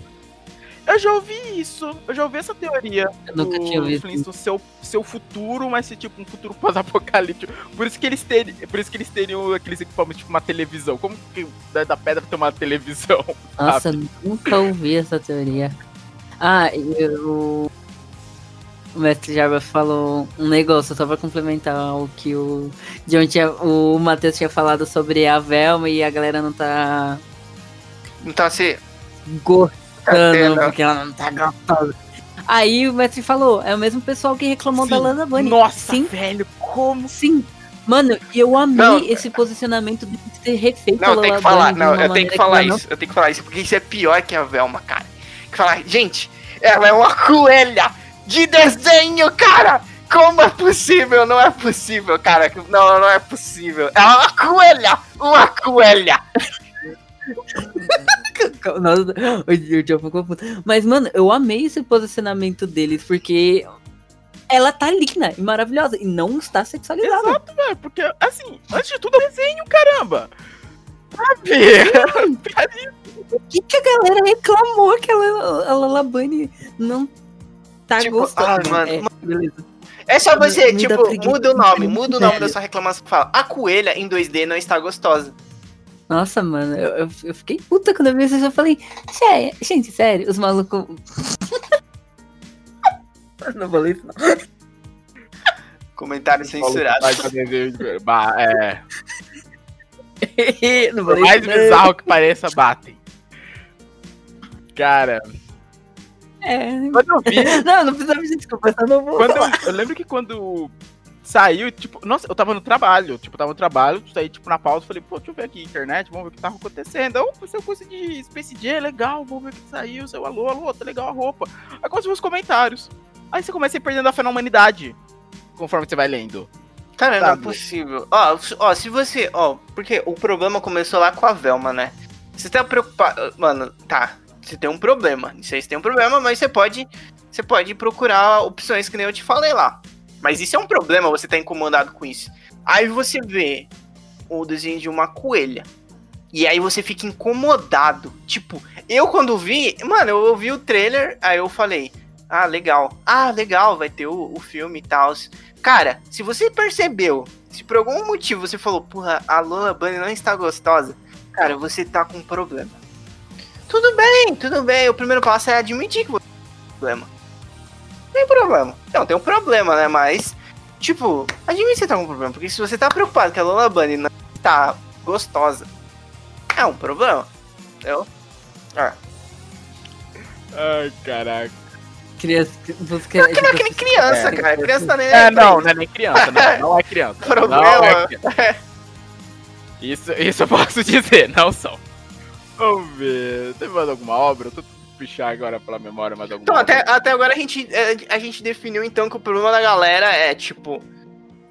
Eu já ouvi isso, eu já ouvi essa teoria. Eu nunca do tinha visto. Seu, seu futuro, mas ser tipo um futuro pós-apocalíptico. Por isso que eles teriam, por isso que eles teriam aqueles equipamentos tipo uma televisão. Como que da, da pedra tem uma televisão? Nossa, eu nunca ouvi essa teoria. Ah, e o, o mestre Jarba falou um negócio só pra complementar o que o John tinha, o Matheus tinha falado sobre a Velma e a galera não tá Então assim, gostando Catena. porque ela não tá gostosa. Aí o mestre falou, é o mesmo pessoal que reclamou da Sim. Lana Bunny. Nossa, sim, velho, como? sim. Mano, eu amei Não. esse posicionamento de ter refeito não, eu tenho que falar, não, eu tenho que falar ela não isso, eu tenho que falar isso, porque isso é pior que a Velma, cara. Que falar, gente, ela é uma coelha de desenho, cara! Como é possível? Não é possível, cara. Não, não é possível. É uma coelha! Uma coelha! Nossa, o ficou puto. Mas, mano, eu amei esse posicionamento deles, porque ela tá linda e maravilhosa e não está sexualizada. Exato, velho, porque assim, antes de tudo é um desenho, caramba. Sabe? O que, que a galera reclamou que a Lala a Lala Bunny não tá Tipo, gostando? ah, mano, É, beleza. É só você, Me dá tipo, muda o nome, muda o nome da sua reclamação. Fala, a coelha em 2D não está gostosa. Nossa, mano, eu, eu, eu fiquei puta quando eu vi isso. Eu falei, "Sé- gente, sério, os malucos. não falei isso, não. Comentário censurado. Bah, É, não por falei mais isso, não. bizarro que pareça, batem. Cara, É. quando eu vi, Não, não precisa pedir desculpa, eu não vou. quando eu, eu lembro que quando saiu, tipo, nossa, eu tava no trabalho, tipo, tava no trabalho, saí, tipo, na pausa, falei, pô, deixa eu ver aqui internet, vamos ver o que tava acontecendo. Eu, seu curso de Space Jam, legal, vamos ver o que saiu, seu alô, alô, tá legal a roupa. Aí começam os comentários. Aí você começa a ir perdendo a fé na humanidade, conforme você vai lendo. Cara, não é Sabe? possível. Ó, ó, se você. Ó, porque o problema começou lá com a Velma, né? Você tá preocupado. Mano, tá. Você tem um problema. Não sei se tem um problema, mas você pode. Você pode procurar opções que nem eu te falei lá. Mas isso é um problema, você tá incomodado com isso. Aí você vê o desenho de uma coelha. E aí você fica incomodado. Tipo, eu quando vi. Mano, eu ouvi o trailer, aí eu falei. Ah, legal. Ah, legal, vai ter o, o filme e tal. Cara, se você percebeu, se por algum motivo você falou, porra, a Lola Bunny não está gostosa, cara, você tá com um problema. Tudo bem, tudo bem. O primeiro passo é admitir que você tem um problema. Não tem problema. Não, tem um problema, né? Mas, tipo, admite que você tá com um problema. Porque se você tá preocupado que a Lola Bunny não tá gostosa, é um problema. Entendeu? Ah. Ai, caraca. Criança, você Não, que não é que nem criança, É. cara. Criança tá nem aí É, pra não, isso. não é nem criança, não. Não é criança. Problema. Não é criança. Isso, isso eu posso dizer, não são. Vamos ver. Teve mais alguma obra? Eu tô puxar agora pela memória mais alguma Então, até, até agora a gente, é, a gente definiu então que o problema da galera é tipo.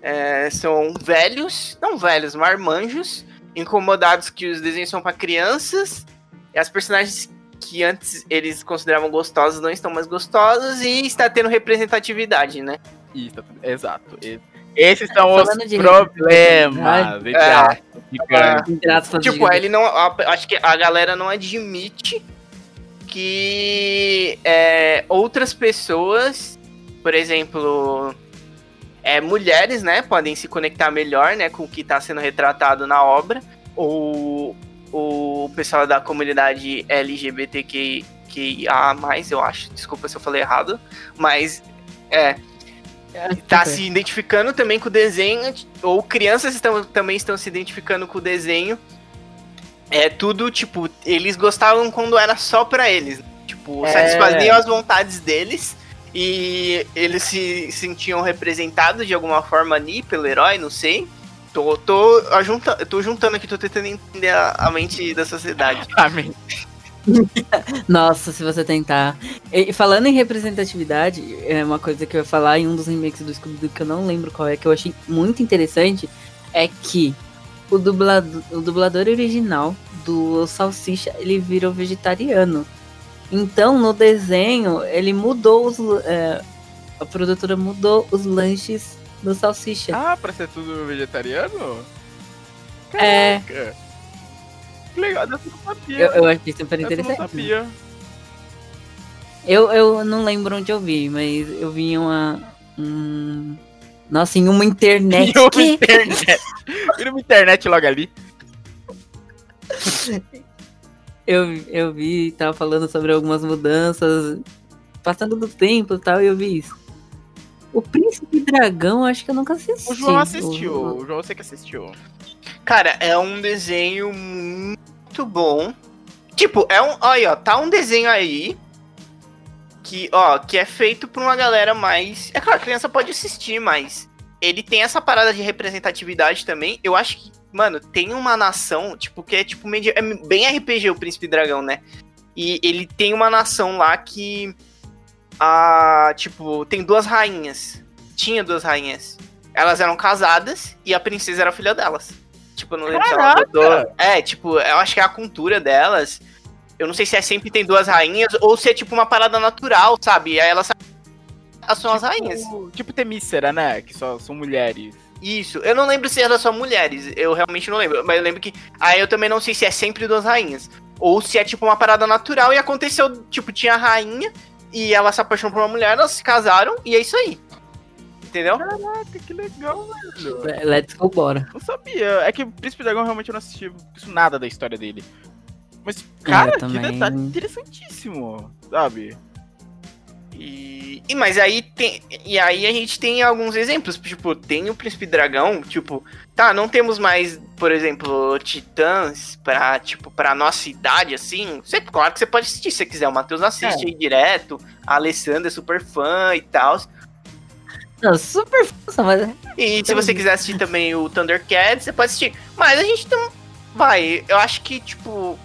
é, são velhos, não velhos, marmanjos, incomodados que os desenhos são pra crianças, e as personagens que antes eles consideravam gostosas não estão mais gostosas, e está tendo representatividade, né? Isso, tá exato. Esses são os de problemas. É. aspas, gigantes. Entre aspas, Tipo, ele não. a- acho que a galera não admite que é, outras pessoas, por exemplo, é, mulheres, né, podem se conectar melhor, né, com o que está sendo retratado na obra, ou o pessoal da comunidade LGBTQIA+, eu acho, desculpa se eu falei errado, mas é, tá se identificando também com o desenho, ou crianças estão, também estão se identificando com o desenho. É tudo, tipo, eles gostavam quando era só pra eles. Tipo, É. satisfaziam as vontades deles. E eles se sentiam representados de alguma forma ali pelo herói, não sei. Tô, tô, ajunta, tô juntando aqui, tô tentando entender a, a mente da sociedade. Amém. Nossa, se você tentar. E falando em representatividade, é uma coisa que eu ia falar em um dos remakes do Scooby-Doo que eu não lembro qual é, que eu achei muito interessante, é que o dublador, o dublador original do Salsicha, ele virou vegetariano. Então, no desenho, ele mudou os... é, a produtora mudou os lanches do Salsicha. Ah, pra ser tudo vegetariano? É. Caraca. Que legal, eu não sabia. Eu, eu achei super Dessa eu não interessante. sabia. Eu, eu não lembro onde eu vi, mas eu vi uma. Um... Nossa, em uma internet. E uma internet. Vira uma internet logo ali. Eu, eu vi, tava falando sobre algumas mudanças, passando do tempo e tal, e eu vi isso. O Príncipe Dragão, acho que eu nunca assisti. O João assistiu. O- O João você que assistiu. Cara, é um desenho muito bom. Tipo, é um. Olha, ó, tá um desenho aí. Que, ó, que é feito por uma galera mais. É claro, a criança pode assistir, mas. Ele tem essa parada de representatividade também. Eu acho que, mano, tem uma nação, tipo, que é tipo meio. É bem RPG o Príncipe Dragão, né? E ele tem uma nação lá que. A. Tipo, tem duas rainhas. Tinha duas rainhas. Elas eram casadas e a princesa era filha delas. Tipo, não lembro se ela adotou. É, tipo, eu acho que é a cultura delas. Eu não sei se é sempre tem duas rainhas ou se é tipo uma parada natural, sabe? E aí elas são as rainhas. Tipo, tipo Temícera, né? Que só são mulheres. Isso. Eu não lembro se eram só mulheres. Eu realmente não lembro. Mas eu lembro que. Aí eu também não sei se é sempre duas rainhas. Ou se é tipo uma parada natural e aconteceu, tipo, tinha a rainha e ela se apaixonou por uma mulher, elas se casaram e é isso aí. Entendeu? Caraca, que legal, velho. Let's go, bora. Não sabia. É que o Príncipe Dragão realmente eu não assisti isso nada da história dele. Mas, cara, que detalhe interessantíssimo, sabe? E, e mas aí tem e aí a gente tem alguns exemplos, tipo, tem o Príncipe Dragão, tipo, tá, não temos mais, por exemplo, titãs pra, tipo, pra nossa idade assim. Você, claro que você pode assistir se você quiser, o Matheus assiste aí direto, a Alessandra é super fã e tal. Não, super força, mas. E se você quiser assistir também o Thundercats, você pode assistir. Mas a gente não vai, eu acho que tipo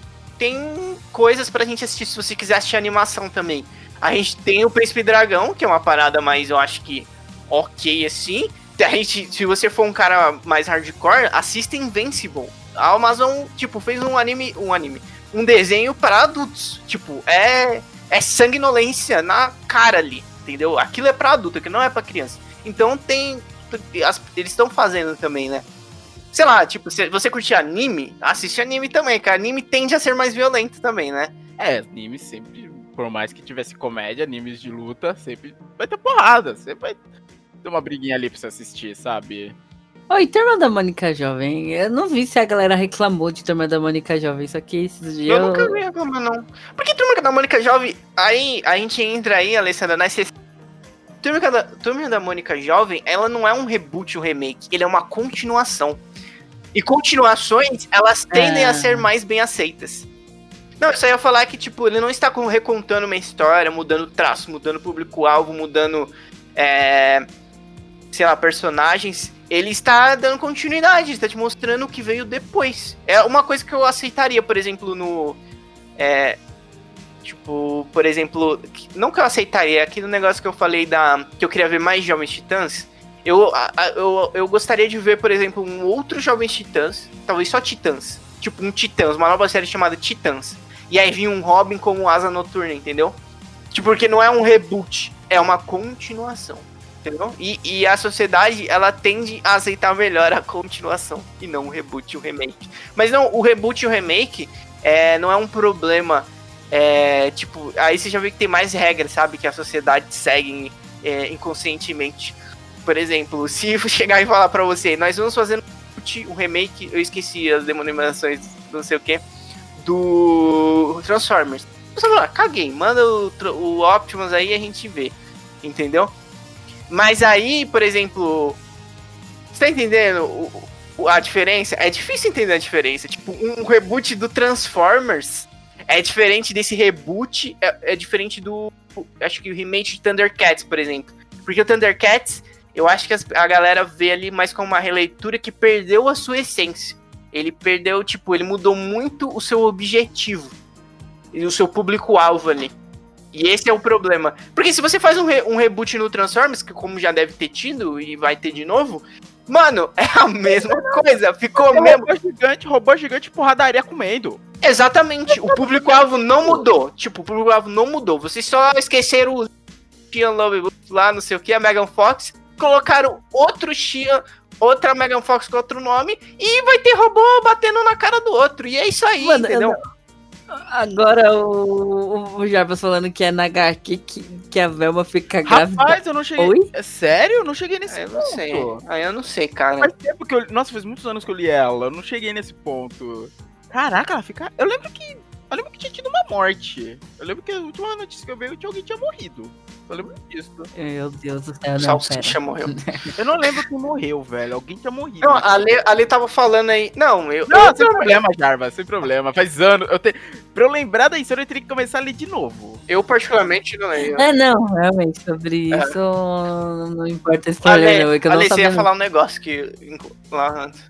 tem coisas pra gente assistir se você quiser assistir animação também. A gente tem o Príncipe Dragão, que é uma parada mais, eu acho que ok assim. A gente, se você for um cara mais hardcore, assista Invincible. A Amazon, tipo, fez um anime, um anime, um desenho para adultos. Tipo, é é sanguinolência na cara ali, entendeu? Aquilo é pra adulto, aquilo não é pra criança. Então tem as- eles estão fazendo também, né? Sei lá, tipo, se você curtir anime, assiste anime também, que anime tende a ser mais violento também, né? É, anime sempre por mais que tivesse comédia, animes de luta, sempre vai ter porrada, sempre vai ter uma briguinha ali pra você assistir, sabe? Oi, Turma da Mônica Jovem. Eu não vi se a galera reclamou de Turma da Mônica Jovem, só que esses dias. Eu Eu, nunca vi reclamar, não. Porque Turma da Mônica Jovem, aí a gente entra aí, Alessandra, na exceção. Turma da, Turma da Mônica Jovem, ela não é um reboot, um remake, ele é uma continuação. E continuações, elas tendem É. a ser mais bem aceitas. Não, eu só ia falar que, tipo, ele não está recontando uma história, mudando traço, mudando público-alvo, mudando, é, sei lá, personagens. Ele está dando continuidade, está te mostrando o que veio depois. É uma coisa que eu aceitaria, por exemplo, no. É, tipo, por exemplo, não que eu aceitaria, aquele negócio que eu falei da. que eu queria ver mais Jovens Titãs. Eu, eu, eu gostaria de ver, por exemplo, um outro Jovens Titãs, talvez só Titãs. Tipo, um Titãs, uma nova série chamada Titãs. E aí vinha um Robin como asa noturna, entendeu? Tipo, porque não é um reboot, é uma continuação. Entendeu? E, e a sociedade, ela tende a aceitar melhor a continuação e não o reboot e o remake. Mas não, o reboot e o remake é, não é um problema. É, tipo, aí você já vê que tem mais regras, sabe? Que a sociedade segue é, inconscientemente. Por exemplo, se chegar e falar pra você, nós vamos fazer um remake, eu esqueci as denominações, não sei o que, do Transformers. Você fala, ah, caguei, manda o, o Optimus aí e a gente vê. Entendeu? Mas aí, por exemplo. Você tá entendendo o- a diferença? É difícil entender a diferença. Tipo, um reboot do Transformers é diferente desse reboot. É, é diferente do. Acho que o remake de Thundercats, por exemplo. Porque o Thundercats, eu acho que a galera vê ali mais como uma releitura que perdeu a sua essência. Ele perdeu, tipo, ele mudou muito o seu objetivo. E o seu público-alvo ali. E esse é o problema. Porque se você faz um, re- um reboot no Transformers, que como já deve ter tido e vai ter de novo, mano, é a mesma coisa. Ficou mesmo. Robô gigante, robô gigante, porradaria comendo. Exatamente. O público-alvo não mudou. Tipo, o público-alvo não mudou. Vocês só esqueceram o Love lá, não sei o que, a Megan Fox. Colocaram outro Shian, outra Megan Fox com outro nome. E vai ter robô batendo na cara do outro. E é isso aí, Mano, eu entendeu? Agora o, o Jarbas falando que é na HQ que, que a Velma fica grávida. Rapaz, eu não cheguei. Oi? É sério? Eu não cheguei nesse Ah, eu ponto. não sei. Ah, eu não sei, cara. Faz tempo que eu. Nossa, faz muitos anos que eu li ela. Eu não cheguei nesse ponto. Caraca, ela fica. Eu lembro que. Eu lembro que tinha tido uma morte. Eu lembro que a última notícia que eu vi, alguém tinha morrido. Eu lembro disso. Meu Deus do céu, O não, Salsicha pera. morreu. Eu não lembro quem morreu, velho. Alguém tinha morrido. Não, a Lê, a Lê tava falando aí. Não, eu. Não, eu, sem problema, Jarva, sem problema. Faz anos. Eu te... Pra eu lembrar da história, eu teria que começar a ler de novo. eu particularmente não leio. É, não, realmente, sobre É. isso não importa A spoiler, não. Lê, É que eu a não você ia sabia. falar um negócio que. Lá antes.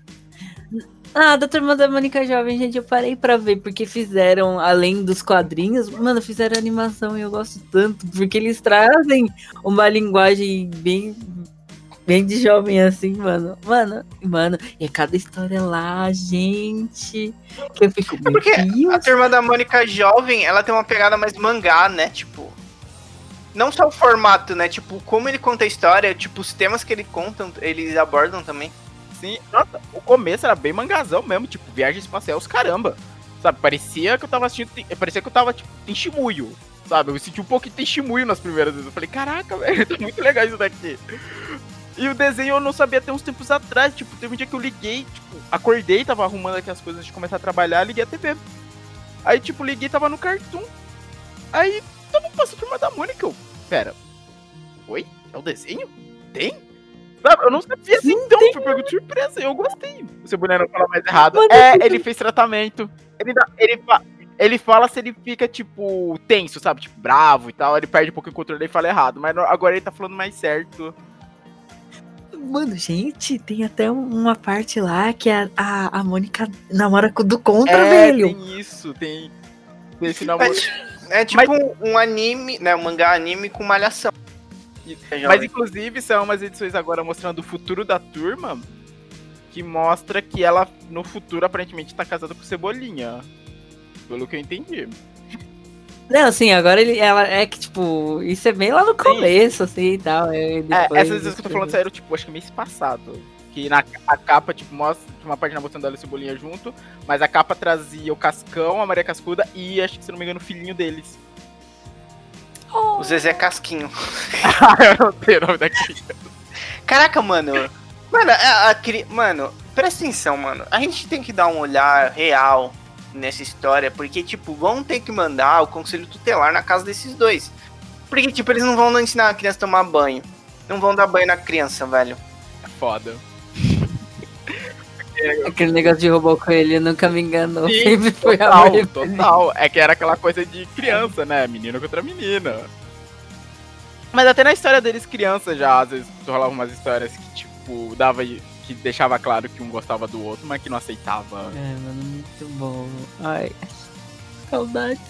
Ah, da turma da Mônica Jovem, gente, eu parei pra ver, porque fizeram, além dos quadrinhos, mano, fizeram animação e eu gosto tanto, porque eles trazem uma linguagem bem. Bem de jovem assim, mano. Mano, mano, e é cada história lá, gente. Que eu fico. Meu porque Deus. A turma da Mônica jovem, ela tem uma pegada mais mangá, né? Tipo. Não só o formato, né? Tipo, como ele conta a história, tipo, os temas que ele contam, eles abordam também. Sim, nossa, o começo era bem mangazão mesmo, tipo, viagem espacial, os caramba. Sabe, parecia que eu tava assistindo. Parecia que eu tava, tipo, em Shimuyo. Sabe, eu senti um pouco de Shimuyo nas primeiras vezes. Eu falei, caraca, velho, tá muito legal isso daqui. E o desenho eu não sabia até uns tempos atrás. Tipo, teve um dia que eu liguei, tipo, acordei, tava arrumando aqui as coisas de começar a trabalhar, liguei a TV. Aí, tipo, liguei, tava no Cartoon. Aí, tava passando turma da Mônica. Eu, pera, oi? É o desenho? Tem? Sabe, eu não sabia assim, então, foi pego de surpresa, eu gostei. O Cebolinha não fala mais errado. Mano, é, ele fez tratamento. Ele, dá- ele, fa- ele fala se ele fica, tipo, tenso, sabe? Tipo, bravo e tal. Ele perde um pouco o controle e fala errado. Mas agora ele tá falando mais certo. Mano, gente, tem até um- uma parte lá que a, a, a Mônica namora do contra, é, velho. tem isso, tem. tem esse namoro. É, é tipo um, um anime, né? Um mangá anime com malhação. Mas inclusive são umas edições agora mostrando o futuro da turma. Que mostra que ela, no futuro, aparentemente tá casada com o Cebolinha. Pelo que eu entendi. Não, assim, agora ele, ela é que, tipo, isso é bem lá no começo, assim e tal. É, É, essas vezes que eu tô falando sério, tipo, acho que mês passado. Que na a capa, tipo, mostra uma página mostrando ela e o Cebolinha junto, mas a capa trazia o Cascão, a Maria Cascuda e acho que, se não me engano, o filhinho deles. O Zezé Casquinho. eu não tenho o nome da criança. Caraca, mano. Mano, a, a cri- mano, presta atenção, mano. A gente tem que dar um olhar real nessa história, porque, tipo, vão ter que mandar o conselho tutelar na casa desses dois. Porque, tipo, eles não vão ensinar a criança a tomar banho. Não vão dar banho na criança, velho. É foda. Aquele negócio de robô coelho nunca me enganou. Sim, Sempre foi Total, total. É que era aquela coisa de criança, né? Menino contra menina. Mas até na história deles, criança já, às vezes rolava umas histórias que, tipo, dava. que deixava claro que um gostava do outro, mas que não aceitava. É, mano, muito bom. Ai, saudade.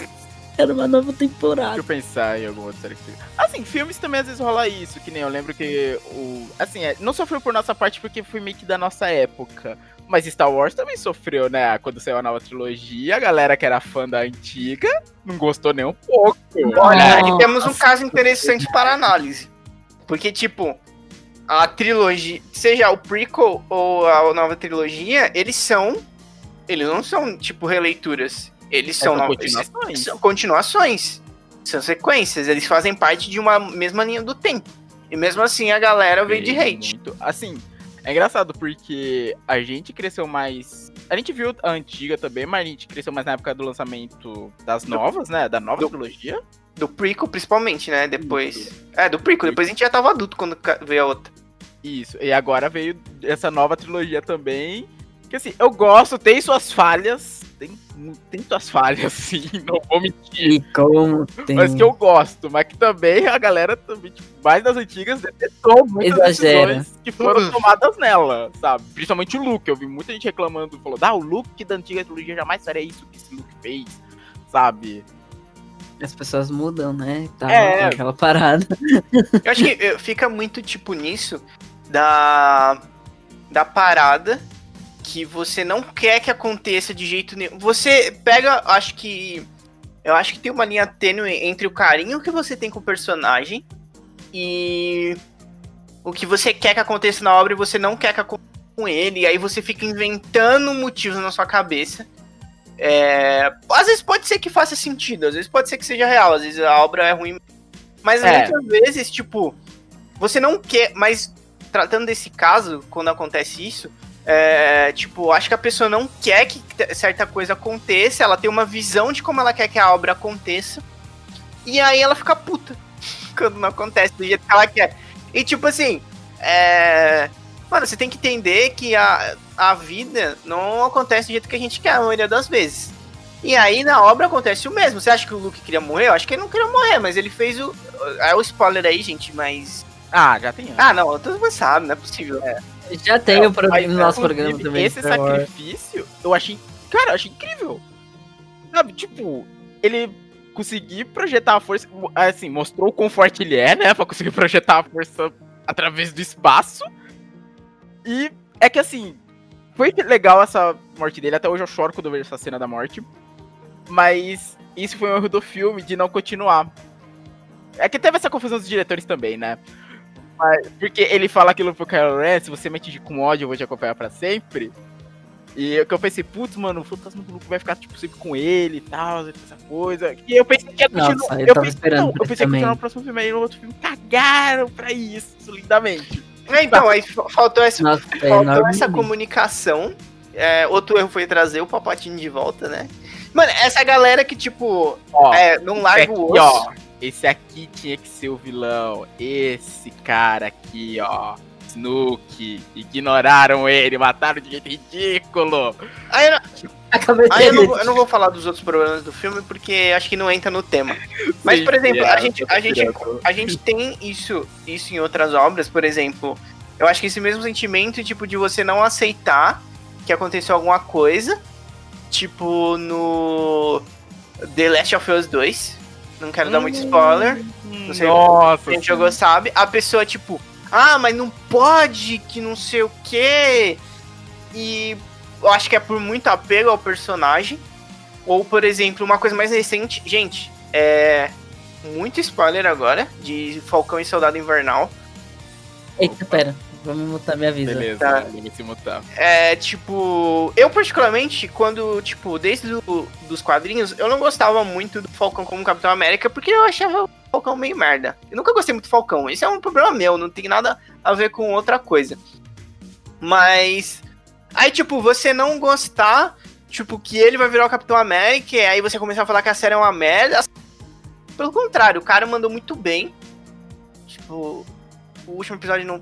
Era uma nova temporada. Deixa eu pensar em alguma outra série que. Assim, filmes também às vezes rola isso, que nem eu lembro que o. Assim, é, não sofreu por nossa parte porque foi meio que da nossa época. Mas Star Wars também sofreu, né? Quando saiu a nova trilogia, a galera que era fã da antiga não gostou nem um pouco. Olha, aqui temos um caso interessante para análise. Porque, tipo, a trilogia, seja o prequel ou a nova trilogia, eles são. Eles não são, tipo, releituras. Eles são, São continuações. são continuações. São sequências. Eles fazem parte de uma mesma linha do tempo. E mesmo assim a galera veio de hate. Muito. Assim, é engraçado porque a gente cresceu mais. A gente viu a antiga também, mas a gente cresceu mais na época do lançamento das novas, né? Da nova Do- trilogia. Do prequel, principalmente, né? Depois. É, do prequel. Depois a gente já tava adulto quando veio a outra. Isso. E agora veio essa nova trilogia também. Que assim, eu gosto, tem suas falhas. Tem, suas falhas, sim, não vou mentir. E como tem. Mas que eu gosto, mas que também a galera também, tipo, mais das antigas, detestou muitas Exagera. decisões que foram tomadas nela, sabe? Principalmente o Luke, eu vi muita gente reclamando, falou, ah, o Luke da antiga trilogia jamais faria isso que esse Luke fez, sabe? As pessoas mudam, né? Tá, É. aquela parada. Eu acho que eh, fica muito tipo nisso da da parada que você não quer que aconteça de jeito nenhum. Você pega, acho que eu acho que tem uma linha tênue entre o carinho que você tem com o personagem e o que você quer que aconteça na obra e você não quer que aconteça com ele, e aí você fica inventando motivos na sua cabeça. É, às vezes pode ser que faça sentido, às vezes pode ser que seja real, às vezes a obra é ruim. Mas É. muitas vezes, tipo, você não quer. Mas tratando desse caso, quando acontece isso, é, tipo, acho que a pessoa não quer que certa coisa aconteça, ela tem uma visão de como ela quer que a obra aconteça, e aí ela fica puta quando não acontece do jeito que ela quer. E tipo assim, é. Mano, você tem que entender que a, a vida não acontece do jeito que a gente quer a maioria das vezes. E aí na obra acontece o mesmo. Você acha que o Luke queria morrer? Eu acho que ele não queria morrer, mas ele fez o. É o spoiler aí, gente, mas. Ah, já tem Ah, não, todo mundo sabe, não é possível. Já tem o pro... No nosso programa também. Esse sacrifício, eu achei. Cara, eu achei incrível. Sabe, tipo, ele conseguir projetar a força. Assim, mostrou o quão forte ele é, né? Pra conseguir projetar a força através do espaço. E é que assim, foi legal essa morte dele. Até hoje eu choro quando eu vejo essa cena da morte. Mas isso foi um erro do filme de não continuar. É que teve essa confusão dos diretores também, né? Mas, porque ele fala aquilo pro Kylo Ren, se você me atingir com ódio, eu vou te acompanhar pra sempre. E o que eu pensei, putz, mano, o fantasma do Luke vai ficar, tipo, sempre com ele e tal, essa coisa. E eu pensei que ia Nossa, continuar. eu Eu, tava pensei, esperando não, eu pensei que ia no próximo filme, aí no outro filme cagaram pra isso, lindamente. É, então, aí fa- faltou essa, Nossa, é faltou enorme. essa comunicação. É, outro erro foi trazer o Papatinho de volta, né? Mano, essa galera que, tipo, Ó, é, não esse larga aqui, o osso. ó. Esse aqui tinha que ser o vilão. Esse cara aqui, ó. Snook. Ignoraram ele, mataram de jeito ridículo. Aí, eu aí eu, não, vou- eu não vou falar dos outros problemas do filme porque acho que não entra no tema. Mas, por exemplo, a gente, a gente, a gente tem isso, isso em outras obras, por exemplo. Eu acho que esse mesmo sentimento, tipo, de você não aceitar que aconteceu alguma coisa. Tipo, no The Last of Us 2. Não quero dar muito spoiler. Não sei Nossa. Quem jogou sabe. A pessoa, tipo, ah, mas não pode, que não sei o quê. E eu acho que é por muito apego ao personagem. Ou, por exemplo, uma coisa mais recente. Gente, é. Muito spoiler agora de Falcão e Soldado Invernal. Eita, pera. Vamos mutar minha vida. Beleza, Tá. ele se mutar. É, tipo, eu particularmente, quando, tipo, desde do, dos quadrinhos, eu não gostava muito do Falcão como Capitão América, porque eu achava o Falcão meio merda. Eu nunca gostei muito do Falcão. Isso é um problema meu, não tem nada a ver com outra coisa. Mas. Aí, tipo, você não gostar, tipo, que ele vai virar o Capitão América, e aí você começar a falar que a série é uma merda. Pelo contrário, o cara mandou muito bem. Tipo, o último episódio não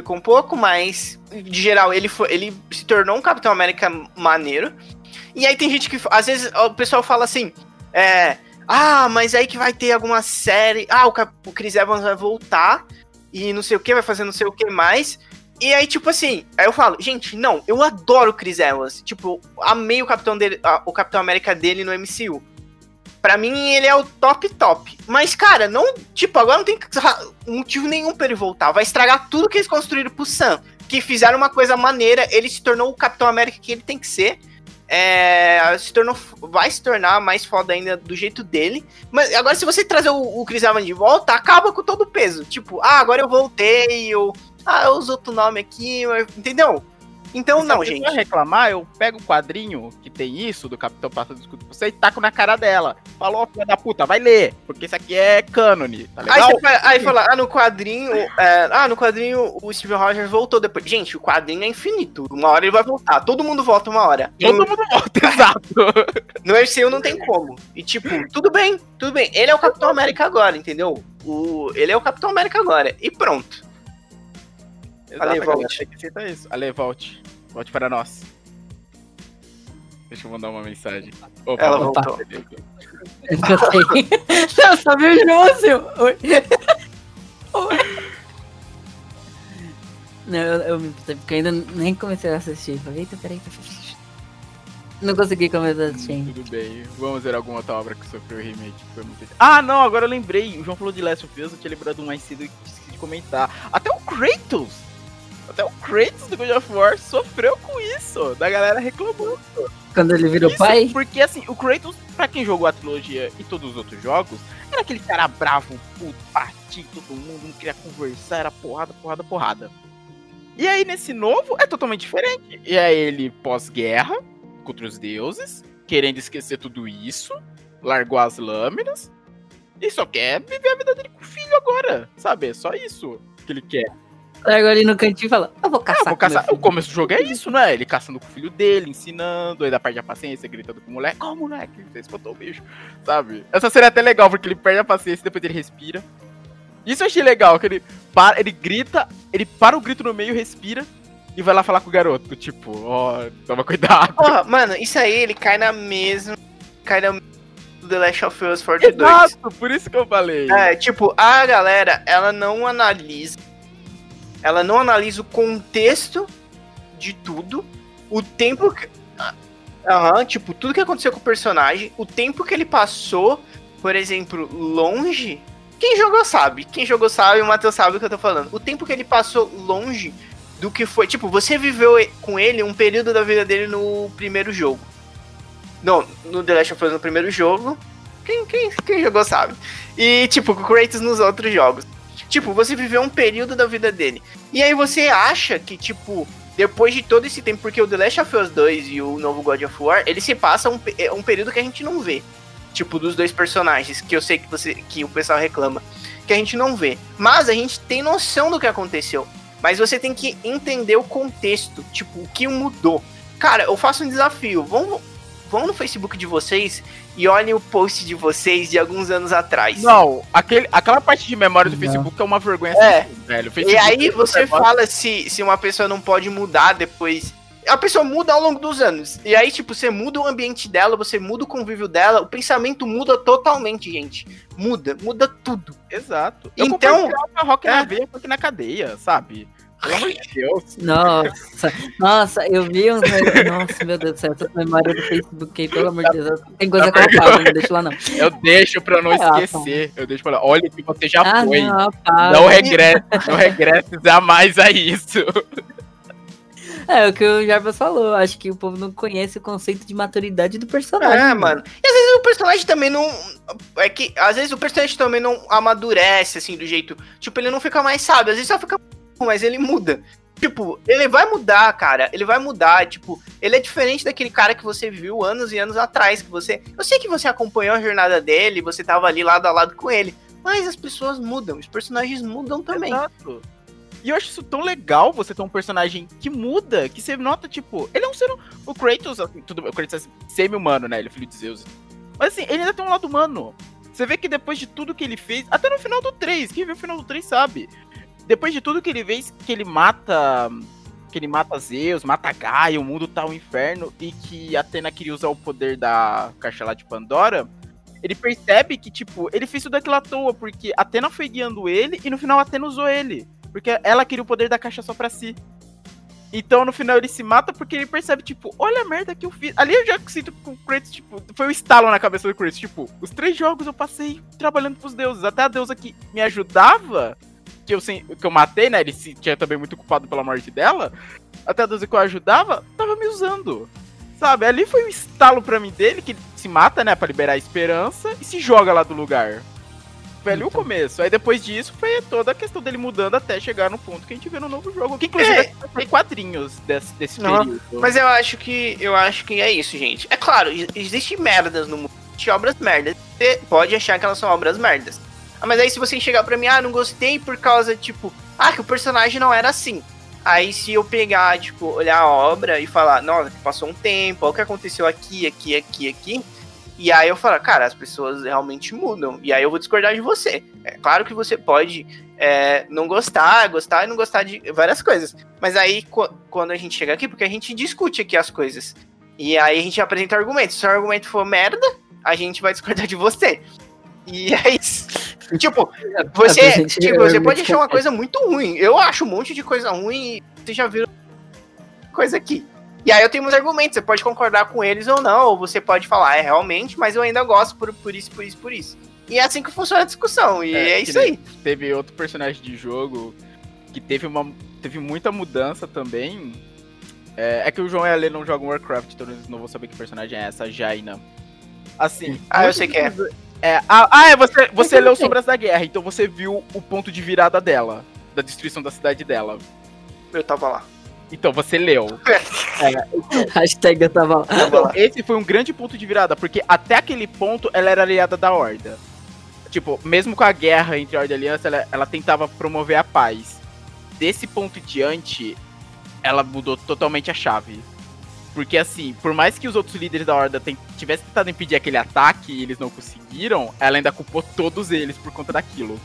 pecou um pouco, mas de geral ele foi, ele se tornou um Capitão América maneiro. E aí tem gente que às vezes o pessoal fala assim, é, ah, mas aí que vai ter alguma série, ah, o, Cap- o Chris Evans vai voltar e não sei o que, vai fazer não sei o que mais. E aí, tipo assim, aí eu falo, gente, não, eu adoro o Chris Evans. Tipo, amei o Capitão, dele, a- o Capitão América dele no MCU. Pra mim, ele é o top top. Mas, cara, não. Tipo, agora não tem motivo nenhum pra ele voltar. Vai estragar tudo que eles construíram pro Sam. Que fizeram uma coisa maneira. Ele se tornou o Capitão América que ele tem que ser. É, se tornou, vai se tornar mais foda ainda do jeito dele. Mas agora, se você trazer o, o Chris Evans de volta, acaba com todo o peso. Tipo, ah, agora eu voltei, eu. Ah, eu uso outro nome aqui, eu- entendeu? Então, Se não, gente. reclamar, eu pego o quadrinho que tem isso, do Capitão Passando do Escudo pra você, e taco na cara dela. Falou, filha da puta, vai ler, porque isso aqui é cânone, tá Aí, legal? você fala, aí fala, ah, no quadrinho. é, ah, no quadrinho o Steve Rogers voltou depois. Gente, o quadrinho é infinito. Uma hora ele vai voltar. Todo mundo volta uma hora. Todo no, mundo volta, exato. no MCU não tem como. E tipo, tudo bem, tudo bem. Ele é o Capitão América agora, entendeu? O, ele é o Capitão América agora. E pronto. Exato, Ale, volte. aceitar isso. Ale, volte. Volte para nós. Deixa eu mandar uma mensagem. Opa, Ela voltou. gostei. Eu só vi o. Oi. Não, eu, eu me porque eu ainda nem comecei a assistir. Falei, eita, peraí, peraí. Não consegui começar a assistir. Tudo bem. Vamos ver alguma outra obra que sofreu remake. que Foi muito... Ah, não, agora eu lembrei. O João falou de Last of Us, eu tinha lembrado mais cedo e esqueci de comentar. Até o Kratos! Até o Kratos do God of War sofreu com isso. Da galera reclamando. Quando ele virou Isso, pai, Porque assim, o Kratos, pra quem jogou a trilogia e todos os outros jogos, era aquele cara bravo, puto, partir todo mundo, não queria conversar, era porrada, porrada, porrada. E aí nesse novo é totalmente diferente. E é ele pós-guerra, contra os deuses, querendo esquecer tudo isso, largou as lâminas e só quer viver a vida dele com o filho agora, sabe? É só isso que ele quer. Larga ali no cantinho e fala, eu vou caçar. Ah, vou com meu caçar. O filho." começo do jogo é isso, né? Ele caçando com o filho dele, ensinando, aí da perde a paciência, gritando com o moleque. Ó, moleque, você espantou o bicho, sabe? Essa cena é até legal, porque ele perde a paciência e depois ele respira. Isso eu achei legal, que ele para, ele grita, ele para o grito no meio, respira e vai lá falar com o garoto. Tipo, ó, toma cuidado. Porra, mano, isso aí ele cai na mesma. Cai na The Last of Us Part 2. Exato, por isso que eu falei. É, tipo, a galera, ela não analisa. Ela não analisa o contexto de tudo, o tempo que. Aham, tipo, tudo que aconteceu com o personagem, o tempo que ele passou, por exemplo, longe. Quem jogou sabe, quem jogou sabe, o Matheus sabe o que eu tô falando. O tempo que ele passou longe do que foi. Tipo, você viveu com ele um período da vida dele no primeiro jogo. Não, no The Last of Us no primeiro jogo. Quem, quem, quem jogou sabe. E, tipo, com Kratos nos outros jogos. Tipo, você viveu um período da vida dele. E aí você acha que, tipo, depois de todo esse tempo, porque o The Last of Us 2 e o novo God of War, ele se passa um, é um período que a gente não vê. Tipo, dos dois personagens, que eu sei que você que o pessoal reclama. Que a gente não vê. Mas a gente tem noção do que aconteceu. Mas você tem que entender o contexto. Tipo, o que mudou. Cara, eu faço um desafio. Vão, vão no Facebook de vocês e olhem o post de vocês de alguns anos atrás. Não, aquele, aquela parte de memória do Não. Facebook é uma vergonha É. fim, velho. E aí é você fala se, se uma pessoa não pode mudar depois. A pessoa muda ao longo dos anos. E aí, tipo, você muda o ambiente dela, você muda o convívio dela, o pensamento muda totalmente, gente. Muda, muda tudo. Exato. Eu Então- uma rock É. na veia, rock na cadeia, sabe? Pelo amor de Deus. Nossa, nossa, eu vi uns. Nossa, meu Deus do céu, essa memória do Facebook aí, pelo amor de Deus. Tem coisa que eu apago, não deixo lá não. Eu deixo pra não É, esquecer. Eu deixo pra lá. Olha que você já Ah, foi. não, Não, regresse, não regresse jamais a isso. É o que o Jarbas falou. Acho que o povo não conhece o conceito de maturidade do personagem. É, mano. E às vezes o personagem também não. É que às vezes o personagem também não amadurece, assim, do jeito. Tipo, ele não fica mais sábio, às vezes só fica. Mas ele muda. Tipo, ele vai mudar, cara. Ele vai mudar. Tipo, ele é diferente daquele cara que você viu anos e anos atrás. Que você. Eu sei que você acompanhou a jornada dele, você tava ali lado a lado com ele. Mas as pessoas mudam, os personagens mudam também. Exato. E eu acho isso tão legal você ter um personagem que muda, que você nota, tipo, ele é um ser. O Kratos, assim, tudo o Kratos é semi-humano, né? Ele é filho de Zeus. Mas assim, ele ainda tem um lado humano. Você vê que depois de tudo que ele fez, até no final do 3, quem viu o final do 3 sabe. Depois de tudo que ele fez, que ele mata. Que ele mata Zeus, mata Gaia, o mundo tá um inferno, e que Atena queria usar o poder da caixa lá de Pandora. Ele percebe que, tipo, ele fez tudo aquilo à toa, porque Atena foi guiando ele e no final Atena usou ele. Porque ela queria o poder da caixa só pra si. Então no final ele se mata porque ele percebe, tipo, olha a merda que eu fiz. Ali eu já sinto que o Kratos, tipo, foi um estalo na cabeça do Kratos. Tipo, os três jogos eu passei trabalhando pros deuses. Até a deusa que me ajudava, que eu, sem- que eu matei, né? Ele se tinha também muito culpado pela morte dela. Até a deusa que eu ajudava, tava me usando. Sabe? Ali foi um estalo pra mim dele, que ele se mata, né? Pra liberar a esperança e se joga lá do lugar. Foi ali o começo. Aí depois disso foi toda a questão dele mudando até chegar no ponto que a gente vê no novo jogo. Que inclusive É. tem quadrinhos desse, desse Não, período. Mas eu acho que eu acho que é isso, gente. É claro, e- existe merdas no mundo, obras merdas. Você pode achar que elas são obras merdas. Ah, mas aí se você chegar pra mim, ah, não gostei por causa, tipo, ah, que o personagem não era assim. Aí se eu pegar, tipo, olhar a obra e falar, nossa, passou um tempo, olha o que aconteceu aqui, aqui, aqui, aqui. E aí eu falo, cara, as pessoas realmente mudam. E aí eu vou discordar de você. É claro que você pode é, não gostar, gostar e não gostar de várias coisas. Mas aí, qu- quando a gente chega aqui, porque a gente discute aqui as coisas. E aí a gente apresenta argumentos. Se o argumento for merda, a gente vai discordar de você. E é isso. tipo, você, tipo, você argumentos pode achar uma coisa muito ruim. Eu acho um monte de coisa ruim e você já viu coisa aqui. E aí eu tenho meus argumentos, você pode concordar com eles ou não, ou você pode falar, é realmente, mas eu ainda gosto por, por isso, por isso, por isso. E é assim que funciona a discussão, e É, é, isso aí. Teve outro personagem de jogo que teve uma teve muita mudança também. É, é que o João e a Lê não jogam Warcraft, então eles não vão saber que personagem é essa, Jaina. Assim. Ah, eu sei que é. É ah, ah, é, você, você eu leu. Sombras da Guerra, então você viu o ponto de virada dela, da destruição da cidade dela. Eu tava lá. Então, você leu. Hashtag eu tava lá. Lá. Esse foi um grande ponto de virada, porque até aquele ponto ela era aliada da Horda. Tipo, mesmo com a guerra entre a Horda e a Aliança, ela, ela tentava promover a paz. Desse ponto em diante, ela mudou totalmente a chave. Porque assim, por mais que os outros líderes da Horda tivessem tentado impedir aquele ataque e eles não conseguiram, ela ainda culpou todos eles por conta daquilo.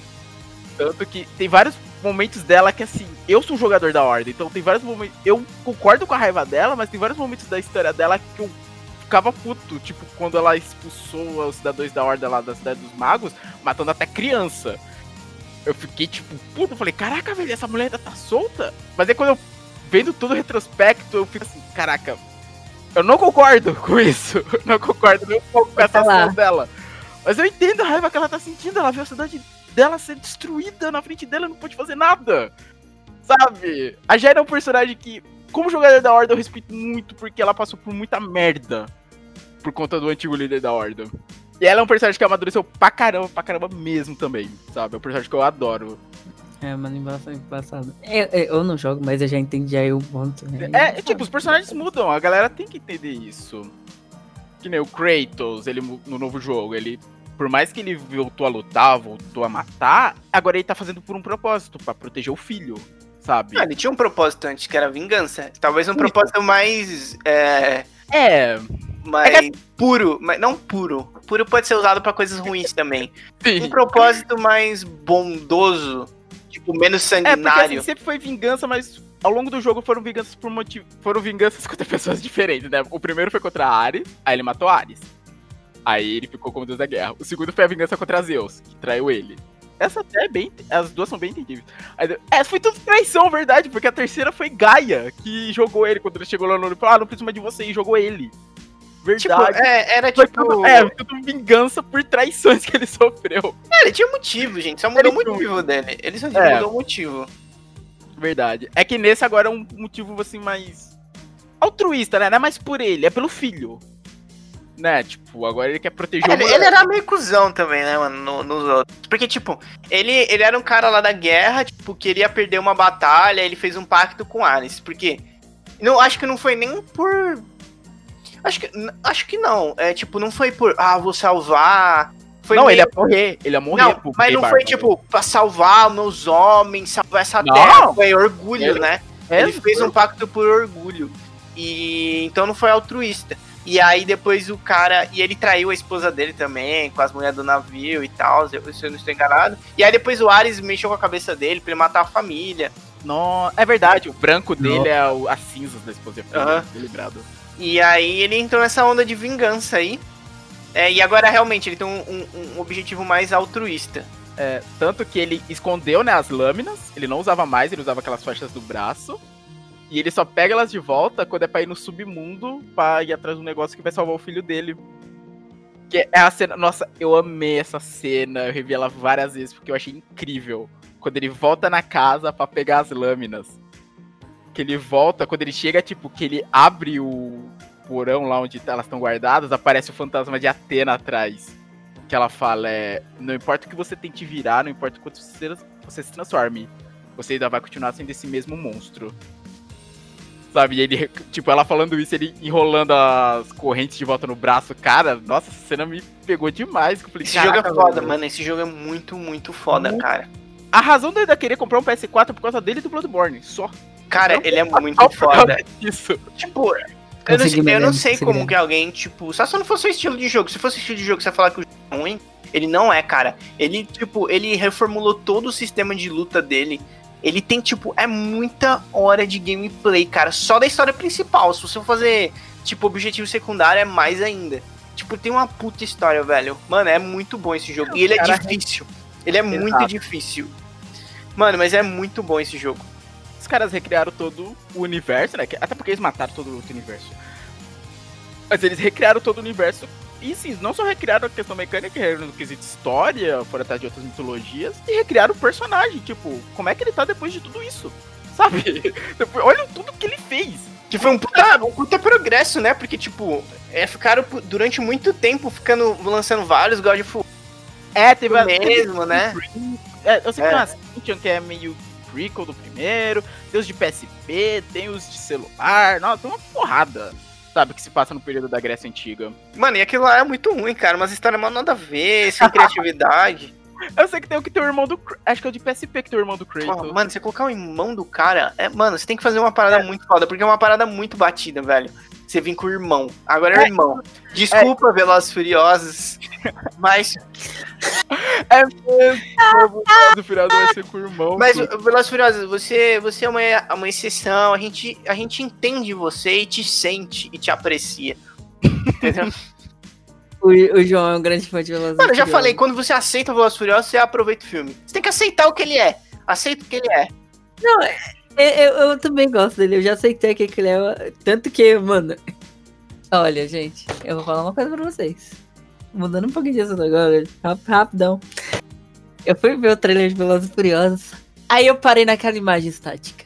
Tanto que tem vários momentos dela que assim, eu sou um jogador da Horda, então tem vários momentos. Eu concordo com a raiva dela, mas tem vários momentos da história dela que eu ficava puto. Tipo, quando ela expulsou os cidadãos da Horda lá da Cidade dos Magos, matando até criança. Eu fiquei tipo, puto, eu falei, caraca, velho, essa mulher ainda tá solta? Mas aí quando eu vendo tudo o retrospecto, eu fico assim, caraca, eu não concordo com isso. Não concordo nem um pouco com essa ação dela. Mas eu entendo a raiva que ela tá sentindo. Ela viu a cidade dela ser destruída na frente dela e não pôde fazer nada. Sabe? A Jaira é um personagem que, como jogador da Horda, eu respeito muito porque ela passou por muita merda por conta do antigo líder da Horda. E ela é um personagem que amadureceu pra caramba, pra caramba mesmo também, sabe? É um personagem que eu adoro. É, mano, embaçado. embaçado. Eu, eu, eu não jogo, mas eu já entendi aí o ponto. né? É, tipo, os personagens mudam, a galera tem que entender isso. Que nem o Kratos, ele no novo jogo, ele. Por mais que ele voltou a lutar, voltou a matar, agora ele tá fazendo por um propósito, pra proteger o filho, sabe? Ah, ele tinha um propósito antes, que era vingança. Talvez um propósito mais. É, É, mais puro. Mas não puro. Puro pode ser usado pra coisas ruins também. Um sim. propósito mais bondoso. Tipo, menos É, porque assim, sanguinário. sempre foi vingança, mas ao longo do jogo foram vinganças por motivo. Foram vinganças contra pessoas diferentes, né? O primeiro foi contra Ares, aí ele matou Ares. Aí ele ficou como deus da guerra. O segundo foi a vingança contra Zeus, que traiu ele. Essa até é bem. As duas são bem entendíveis. É, foi tudo traição, verdade, porque a terceira foi Gaia, que jogou ele quando ele chegou lá no e falou: Ah, não preciso mais de você, e jogou ele. Tipo, Verdade. é, era tipo. tudo, é, tudo vingança por traições que ele sofreu. É, ele tinha motivo, gente. Só mudou o motivo dele. Ele só É. mudou o motivo. Verdade. É que nesse agora é um motivo, assim, mais altruísta, né? Não é mais por ele, é pelo filho. Né? Tipo, agora ele quer proteger É, o ele, ele era meio cuzão também, né, mano, no- nos outros. Porque, tipo, ele, ele era um cara lá da guerra, tipo, queria perder uma batalha, ele fez um pacto com Ares. Porque. Não, acho que não foi nem por. Acho que, acho que não. É, tipo, não foi por. Ah, vou salvar. Foi não, meio- ele ia morrer. Ele ia morrer. Não, mas não foi tipo pra salvar meus homens, salvar essa Não. terra. Foi orgulho, Ele- né? É, ele fez foi- um pacto por orgulho. E então não foi altruísta. E aí depois o cara. E ele traiu a esposa dele também, com as mulheres do navio e tal, se eu não estou enganado. E aí depois o Ares mexeu com a cabeça dele pra ele matar a família. Não, é verdade, o branco dele é o, as cinzas da esposa tô lembrado. E aí ele entrou nessa onda de vingança aí. É, e agora realmente ele tem um, um- um objetivo mais altruísta. É, tanto que ele escondeu né, as lâminas, ele não usava mais, ele usava aquelas faixas do braço. E ele só pega elas de volta quando é pra ir no submundo pra ir atrás de um negócio que vai salvar o filho dele. Que é a cena. Nossa, eu amei essa cena, eu revi ela várias vezes porque eu achei incrível. Quando ele volta na casa pra pegar as lâminas. Que ele volta, quando ele chega, tipo, que ele abre o porão lá onde elas estão guardadas, aparece o fantasma de Atena atrás que ela fala é não importa o que você tente virar, não importa o quanto você, se transforme, você ainda vai continuar sendo esse mesmo monstro. Sabe, e ele, tipo, ela falando isso, ele enrolando as correntes de volta no braço, cara, nossa, essa cena me pegou demais. eu falei, Esse jogo é "Caraca, foda, velho." mano. Esse jogo é muito, muito foda, Muito. cara. A razão dele ainda querer comprar um PS4 é por causa dele e do Bloodborne, só. Cara, ele é muito foda. disso. Tipo, eu não, sei, eu não sei como que alguém, tipo, só se não fosse o estilo de jogo. Se fosse o estilo de jogo, você falar que o jogo é ruim, ele não é, cara. Ele, tipo, ele reformulou todo o sistema de luta dele. Ele tem, tipo, é muita hora de gameplay, cara. Só da história principal. Se você for fazer, tipo, objetivo secundário, é mais ainda. Tipo, tem uma puta história, velho. Mano, é muito bom esse jogo. E ele é cara, difícil. Ele é muito difícil. Mano, mas é muito bom esse jogo. Os caras recriaram todo o universo, né? Até porque eles mataram todo o outro universo. Mas eles recriaram todo o universo. E sim, não só recriaram a questão mecânica, recriaram no quesito história, foram atrás de outras mitologias, e recriaram o personagem. Tipo, como é que ele tá depois de tudo isso? Sabe? Depois- Olha tudo que ele fez. Que foi um puta, um puta progresso, né? Porque, tipo, é, ficaram durante muito tempo ficando lançando vários God of War É, teve a mesmo, né? É, eu sei que É. tem uma Ascension que é meio prequel do primeiro, tem os de PSP, tem os de celular, nossa, tem uma porrada, sabe, que se passa no período da Grécia Antiga. Mano, e aquilo lá é muito ruim, cara. Umas histórias mal nada a ver, sem criatividade. Eu sei que tem o que tem o irmão do. Acho que é o de PSP que tem o irmão do Kratos. Mano, você colocar o irmão do cara. É, mano, você tem que fazer uma parada muito foda, porque é uma parada muito batida, velho. Você vir com o irmão. Agora é, É. irmão. Desculpa, Velozes e Furiosos. Mas, É mesmo. O final vai ser com o irmão. mas. Velozes e Furiosos, você, você é uma, uma exceção. A gente, a gente entende você e te sente e te aprecia. Entendeu? O, o João é um grande fã de Velozes Mano, eu já falei, quando você aceita o Velozes e Furiosos, você aproveita o filme. Você tem que aceitar o que ele é. Aceita o que ele é. Eu, eu, eu também gosto dele, eu já aceitei que ele é. Tanto que, mano. Olha, gente, eu vou falar uma coisa pra vocês. Mudando um pouquinho assunto agora, rap- rapidão. Eu fui ver o trailer de Velozes Furiosos. Aí eu parei naquela imagem estática.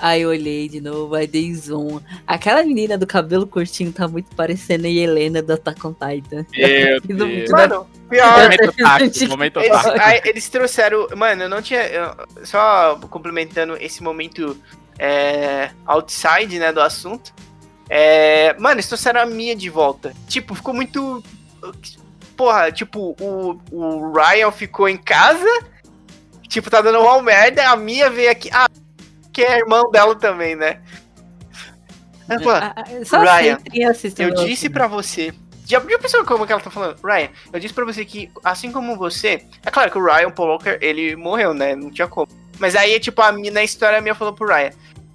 Aí eu olhei de novo, aí dei zoom. Aquela menina do cabelo curtinho tá muito parecendo a Helena do Attack on Titan. Meu Deus. Mano, pior. Momento tático, momento Eles, aí, eles trouxeram. Mano, eu não tinha. eu- só complementando esse momento é, outside, né, do assunto. É, mano, eles trouxeram a Mia de volta. Tipo, ficou muito. Porra, tipo, o, o Ryan ficou em casa. Tipo, tá dando uma merda. A Mia veio aqui. Ah, que é irmão dela também, né? Ela falou, Ah, ah, Só Ryan, eu disse pra você. Já, já pensou como que ela tá falando? Ryan, eu disse pra você que, assim como você. É claro que o Ryan Paul Walker, ele morreu, né? Não tinha como. Mas aí, tipo, a minha, na história minha falou pro Ryan.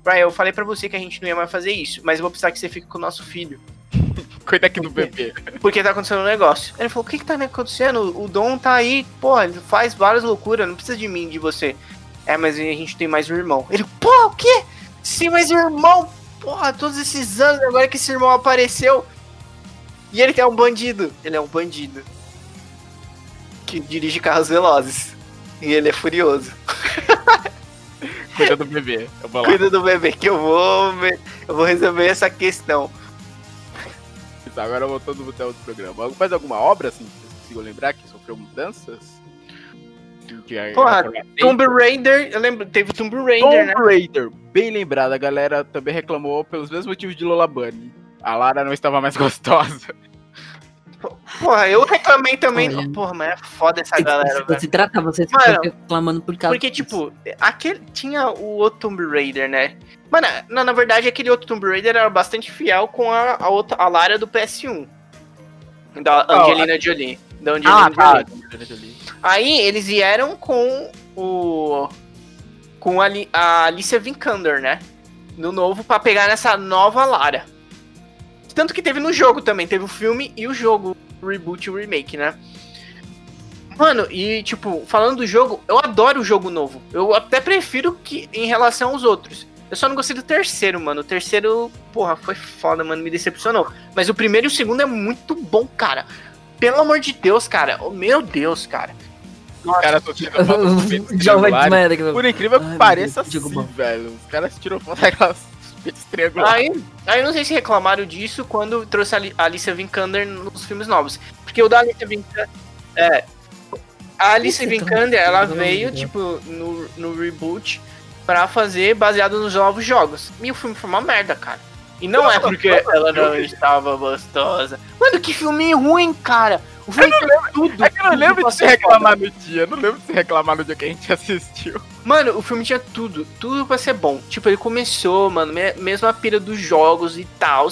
Ryan, eu falei pra você que a gente não ia mais fazer isso, mas eu vou precisar que você fique com o nosso filho. Cuida aqui do bebê. Porque tá acontecendo um negócio. Ele falou, o que que tá acontecendo? O Dom tá aí, porra, ele faz várias loucuras, não precisa de mim, de você. É, mas a gente tem mais um irmão. Ele, porra, o quê? Sim, mais um irmão? Porra, todos esses anos, agora que esse irmão apareceu. E ele é um bandido. Ele é um bandido. Que dirige carros velozes. E ele é furioso. Cuida do bebê. Cuida do bebê, que eu vou, eu vou resolver essa questão. Tá, agora voltando até outro programa. Mais alguma obra, assim, que vocês consigam lembrar que sofreu mudanças? Que é- Porra, Tomb Raider, eu lembro, teve o Tomb Raider, né? Tomb Raider, bem lembrado, a galera também reclamou pelos mesmos motivos de Lola Bunny. A Lara não estava mais gostosa. Porra, eu reclamei também. Olha. Porra, mas é foda essa Se, galera, se, velho. se tratar, você Mano, reclamando por causa Porque, disso. tipo, aquele. Tinha o outro Tomb Raider, né? Mano, na, na verdade, aquele outro Tomb Raider era bastante fiel com a, a outra, a Lara do PS1. Da Angelina Jolie. Da Angelina Ah, tá. Jolie. Aí eles vieram com o. Com a, a Alicia Vikander, né? No novo, pra pegar nessa nova Lara. Tanto que teve no jogo também, teve o filme e o jogo, o reboot e o remake, né? Mano, e tipo, falando do jogo, eu adoro o jogo novo. Eu até prefiro que em relação aos outros. Eu só não gostei do terceiro, mano. O terceiro, porra, foi foda, mano. Me decepcionou. Mas o primeiro e o segundo é muito bom, cara. Pelo amor de Deus, cara. Oh, meu Deus, cara. Os caras estão tirando foto pouco. Por incrível que Ai, pareça, Deus, digo sim, bom. velho. Os caras tiram foto daquelas peitos triangulares. Aí, aí eu não sei se reclamaram disso quando trouxe a Ali- a Alicia Vikander nos filmes novos. Porque o da Alicia Vikander. É. A Isso, então, Vikander, ela veio, tipo, no, no reboot pra fazer baseado nos novos jogos. E o filme foi uma merda, cara. E não é porque ela não estava gostosa. Mano, que filme ruim, cara. O filme tem tudo. É que eu não lembro de você reclamar no dia. Não lembro de você reclamar no dia que a gente assistiu. Mano, o filme tinha tudo, tudo pra ser bom. Tipo, ele começou, mano, me- mesmo a pira dos jogos e tal.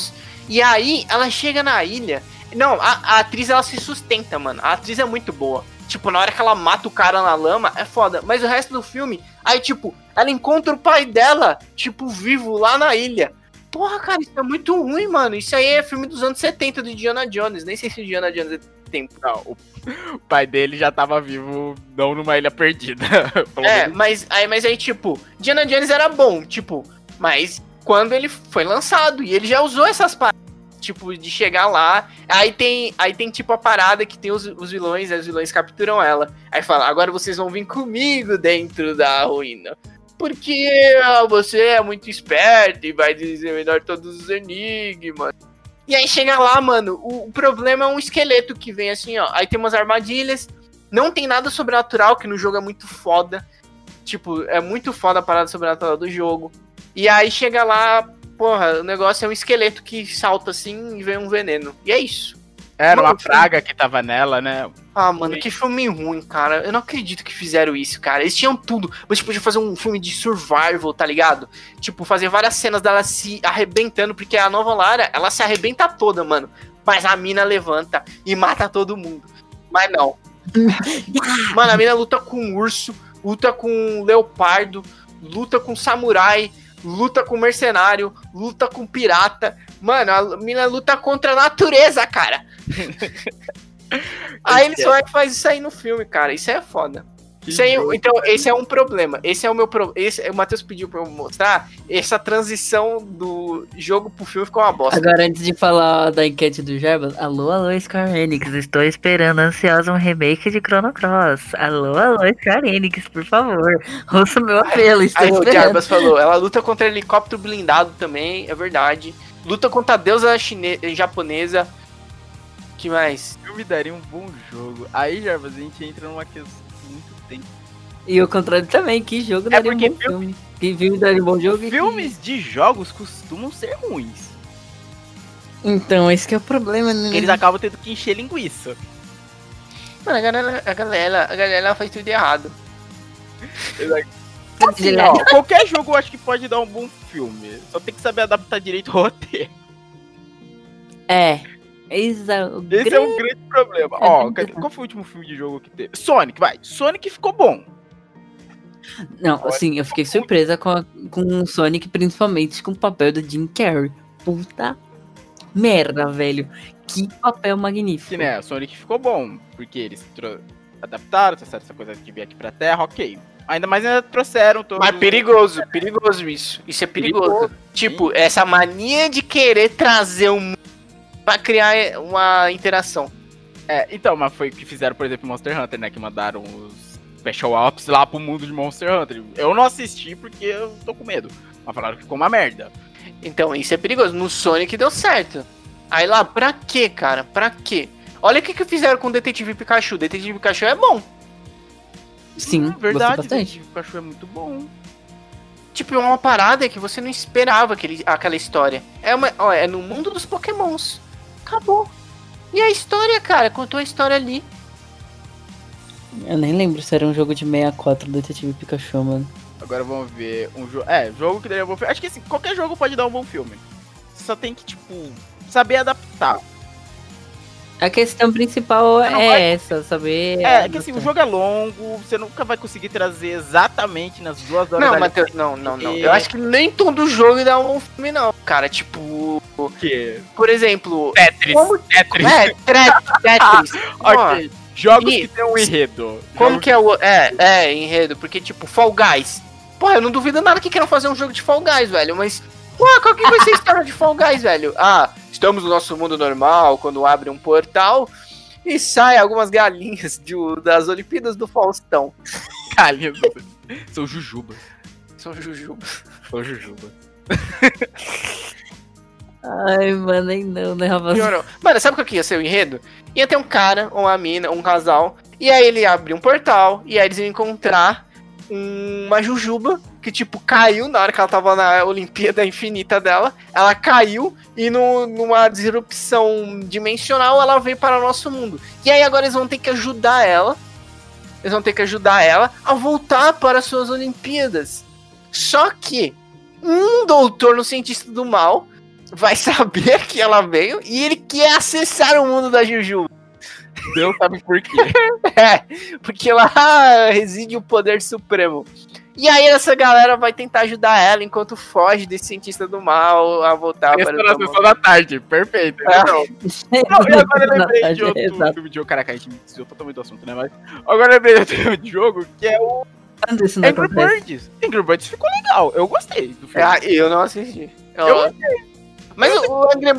E aí, ela chega na ilha. Não, a, a atriz ela se sustenta, mano. A atriz é muito boa. Tipo, na hora que ela mata o cara na lama, é foda. Mas o resto do filme, aí, tipo, ela encontra o pai dela, tipo, vivo lá na ilha. Porra, cara, isso é muito ruim, mano. Isso aí é filme dos anos 70 do Indiana Jones. Nem sei se o Indiana Jones é tempo. Não, o, pai dele já tava vivo, não numa ilha perdida. É, mas aí, mas aí, tipo, Indiana Jones era bom, tipo, mas quando ele foi lançado, e ele já usou essas paradas, tipo, de chegar lá, aí tem, aí tem tipo a parada que tem os, os vilões, aí os vilões capturam ela. Aí fala, agora vocês vão vir comigo dentro da ruína. Porque você é muito esperto e vai melhor todos os enigmas. E aí chega lá, mano, o, o problema é um esqueleto que vem assim, ó. Aí tem umas armadilhas, não tem nada sobrenatural, que no jogo é muito foda. Tipo, é muito foda a parada sobrenatural do jogo. E aí chega lá, porra, o negócio é um esqueleto que salta assim e vem um veneno. E é isso. Era uma praga que tava nela, né? Ah, mano, que filme ruim, cara. Eu não acredito que fizeram isso, cara. Eles tinham tudo. Mas podia fazer um filme de survival, tá ligado? Tipo, fazer várias cenas dela se arrebentando, porque a nova Lara, ela se arrebenta toda, mano. Mas a mina levanta e mata todo mundo. Mas não. Mano, a mina luta com urso, luta com leopardo, luta com samurai, luta com mercenário, luta com pirata. Mano, a mina luta contra a natureza, cara. Aí eles só faz isso aí no filme, cara. Isso é foda. Aí, jogo. então, esse é um problema. Esse é o meu problema. O Matheus pediu pra eu mostrar. Essa transição do jogo pro filme ficou uma bosta. Agora, antes de falar da enquete do Jarbas, alô, alô, Square Enix, estou esperando ansiosa um remake de Chrono Cross. Alô, alô, Square Enix, por favor, ouça o meu apelo, estou Aí o esperando. Jarbas falou, ela luta contra helicóptero blindado também, é verdade. Luta contra a deusa chine... japonesa. Que mais? Eu me daria um bom jogo. Aí, Jarvis, a gente entra numa questão muito tempo. E o contrário também, que jogo É daria um bom filme. Que filme daria um bom jogo e que- Filmes de jogos costumam ser ruins. Então, esse que é o problema, né? Eles acabam tendo que encher linguiça. Mano, a galera, a galera, a galera faz tudo errado. Assim, ó, qualquer jogo eu acho que pode dar um bom filme. Só tem que saber adaptar direito o roteiro. É. Esse é o Esse é um grande problema. Ó, cadê- qual foi o último filme de jogo que teve? Sonic, vai. Sonic ficou bom. Não, assim, eu fiquei surpresa com, a- com o Sonic, principalmente com o papel do Jim Carrey. Puta merda, velho. Que papel magnífico. Que né, Sonic ficou bom. Porque eles adaptaram, trouxeram essa coisa de vir aqui pra terra, ok. Ainda mais ainda trouxeram todos. Mas perigoso, perigoso isso. Isso é perigoso. Perigoso, Tipo, essa mania de querer trazer um pra criar uma interação. É, então, mas foi o que fizeram, por exemplo, Monster Hunter, né? Que mandaram os Special Ops lá pro mundo de Monster Hunter. Eu não assisti porque eu tô com medo. Mas falaram que ficou uma merda. Então, isso é perigoso. No Sonic deu certo. Aí lá, pra quê, cara? Pra quê? Olha o que, que fizeram com o Detetive Pikachu. Detetive Pikachu é bom. Sim, Hum, verdade, gostei bastante. O Pikachu é muito bom. Tipo, é uma parada que você não esperava aquele, aquela história. É, uma, ó, é no mundo dos pokémons. Acabou. E a história, cara, contou a história ali. Eu nem lembro se era um jogo de 64 do Detetive Pikachu, mano. Agora vamos ver um jogo. É, jogo que daria um bom filme. Acho que assim, qualquer jogo pode dar um bom filme. Você só tem que, tipo, saber adaptar. A questão principal é vai- essa, saber. É, que assim, o jogo é longo, você nunca vai conseguir trazer exatamente nas duas horas Não, Matheus, não, não, não. E- Eu acho que nem todo jogo dá um filme, não, cara. Tipo, quê? por exemplo. Tetris. Como- Tetris. É, Tetris. Tetris. ok. Jogos E- que tem um enredo. Como Jogos- que é o. É, é, enredo, porque, tipo, Fall Guys. Porra, eu não duvido nada que queiram fazer um jogo de Fall Guys, velho, mas. Porra, qual que vai ser a história de Fall Guys, velho? Ah, estamos no nosso mundo normal, quando abre um portal e sai algumas galinhas de, das Olimpíadas do Faustão. Galinhas. São jujubas. São jujubas. São jujubas. Ai, mano, nem não, né, rapaz? Piorou. Mano, sabe qual que ia ser o enredo? Ia ter um cara, uma mina, um casal, e aí ele abre um portal, e aí eles iam encontrar uma jujuba que, tipo, caiu na hora que ela tava na Olimpíada Infinita dela. Ela caiu e no, numa disrupção dimensional ela veio para o nosso mundo. E aí agora eles vão ter que ajudar ela. Eles vão ter que ajudar ela a voltar para as suas Olimpíadas. Só que um doutor no cientista do mal vai saber que ela veio e ele quer acessar o mundo da Juju. Deus sabe por quê. É, porque lá reside o poder supremo. E aí essa galera vai tentar ajudar ela enquanto foge desse cientista do mal a voltar Essa para na sessão da tarde. Perfeito. É. E agora eu lembrei de outro Exato. filme de jogo. Caraca, a gente desviou totalmente do assunto, né? Mas agora eu lembrei de outro filme de jogo que é o não Angry? Birds. Angry Birds ficou legal. Eu gostei do filme. Ah, eu não assisti. Eu- Eu Mas o, o Angry,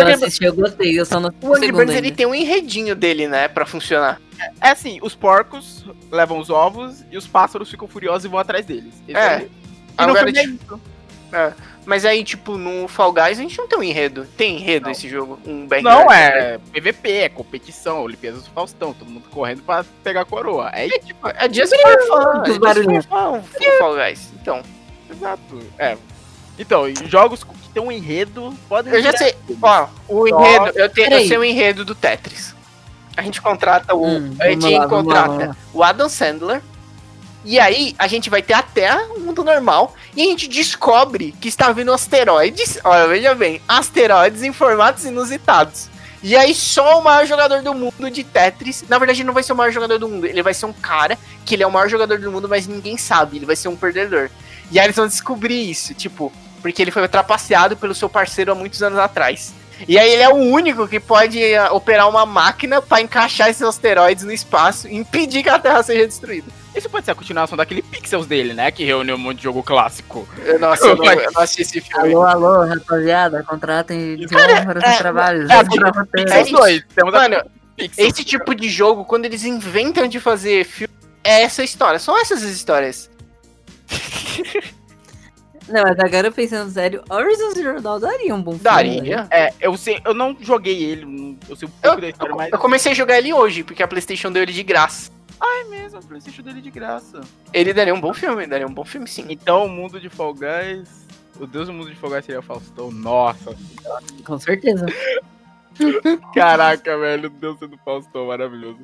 Eu assisti, eu gostei, eu só não o Angry segundo Birds ele tem um enredinho dele, né, pra funcionar. É assim, os porcos levam os ovos e os pássaros ficam furiosos e vão atrás deles. É. o- E no Agora, é tipo, Mas aí, tipo, no Fall Guys a gente não tem um enredo. Tem enredo Não. esse jogo? Um back Não, é PVP, é competição, Olimpíadas do Faustão, todo mundo correndo pra pegar a coroa. É isso, Tipo, é just for fun. Os É just barulhinhos. for fun, o Fall Guys. Então, exato. É. Então, jogos tem um enredo podem eu já sei. Ó, o enredo, eu, tenho, eu sei o enredo do Tetris. A gente contrata o. Hum, a gente lá, contrata lá. o Adam Sandler. E aí, a gente vai ter a Terra, um mundo normal, e a gente descobre que está vindo asteroides. Olha, veja bem, asteroides em formatos inusitados. E aí, só o maior jogador do mundo de Tetris. Na verdade, ele não vai ser o maior jogador do mundo. Ele vai ser um cara que ele é o maior jogador do mundo, mas ninguém sabe. Ele vai ser um perdedor. E aí, eles vão descobrir isso, tipo, porque ele foi trapaceado pelo seu parceiro há muitos anos atrás. E aí ele é o único que pode eh, operar uma máquina pra encaixar esses asteroides no espaço e impedir que a Terra seja destruída. Isso pode ser a continuação daquele Pixels dele, né? Que reuniu um monte de jogo clássico. Eu, nossa, eu não, eu não assisti esse filme. Alô, alô, rapaziada, contratem para os é, trabalhos. é, é Pixels 2. Temos a Mano, Pixels. esse tipo de jogo, quando eles inventam de fazer filme, é essa história. São essas as histórias. Não, mas agora pensando sério, Horizon Zero Dawn daria um bom filme. né? Daria. É, eu sei, eu não joguei ele, eu sei um pouco da história, mas. Eu comecei a jogar ele hoje, porque a Playstation deu ele de graça. É mesmo, o Playstation dele de graça. Ele daria um bom filme, daria um bom filme sim. Então o mundo de Fall Guys. O deus do mundo de Fall Guys seria o Faustão. Nossa. Com certeza. Caraca, velho. O deus do Faustão, maravilhoso.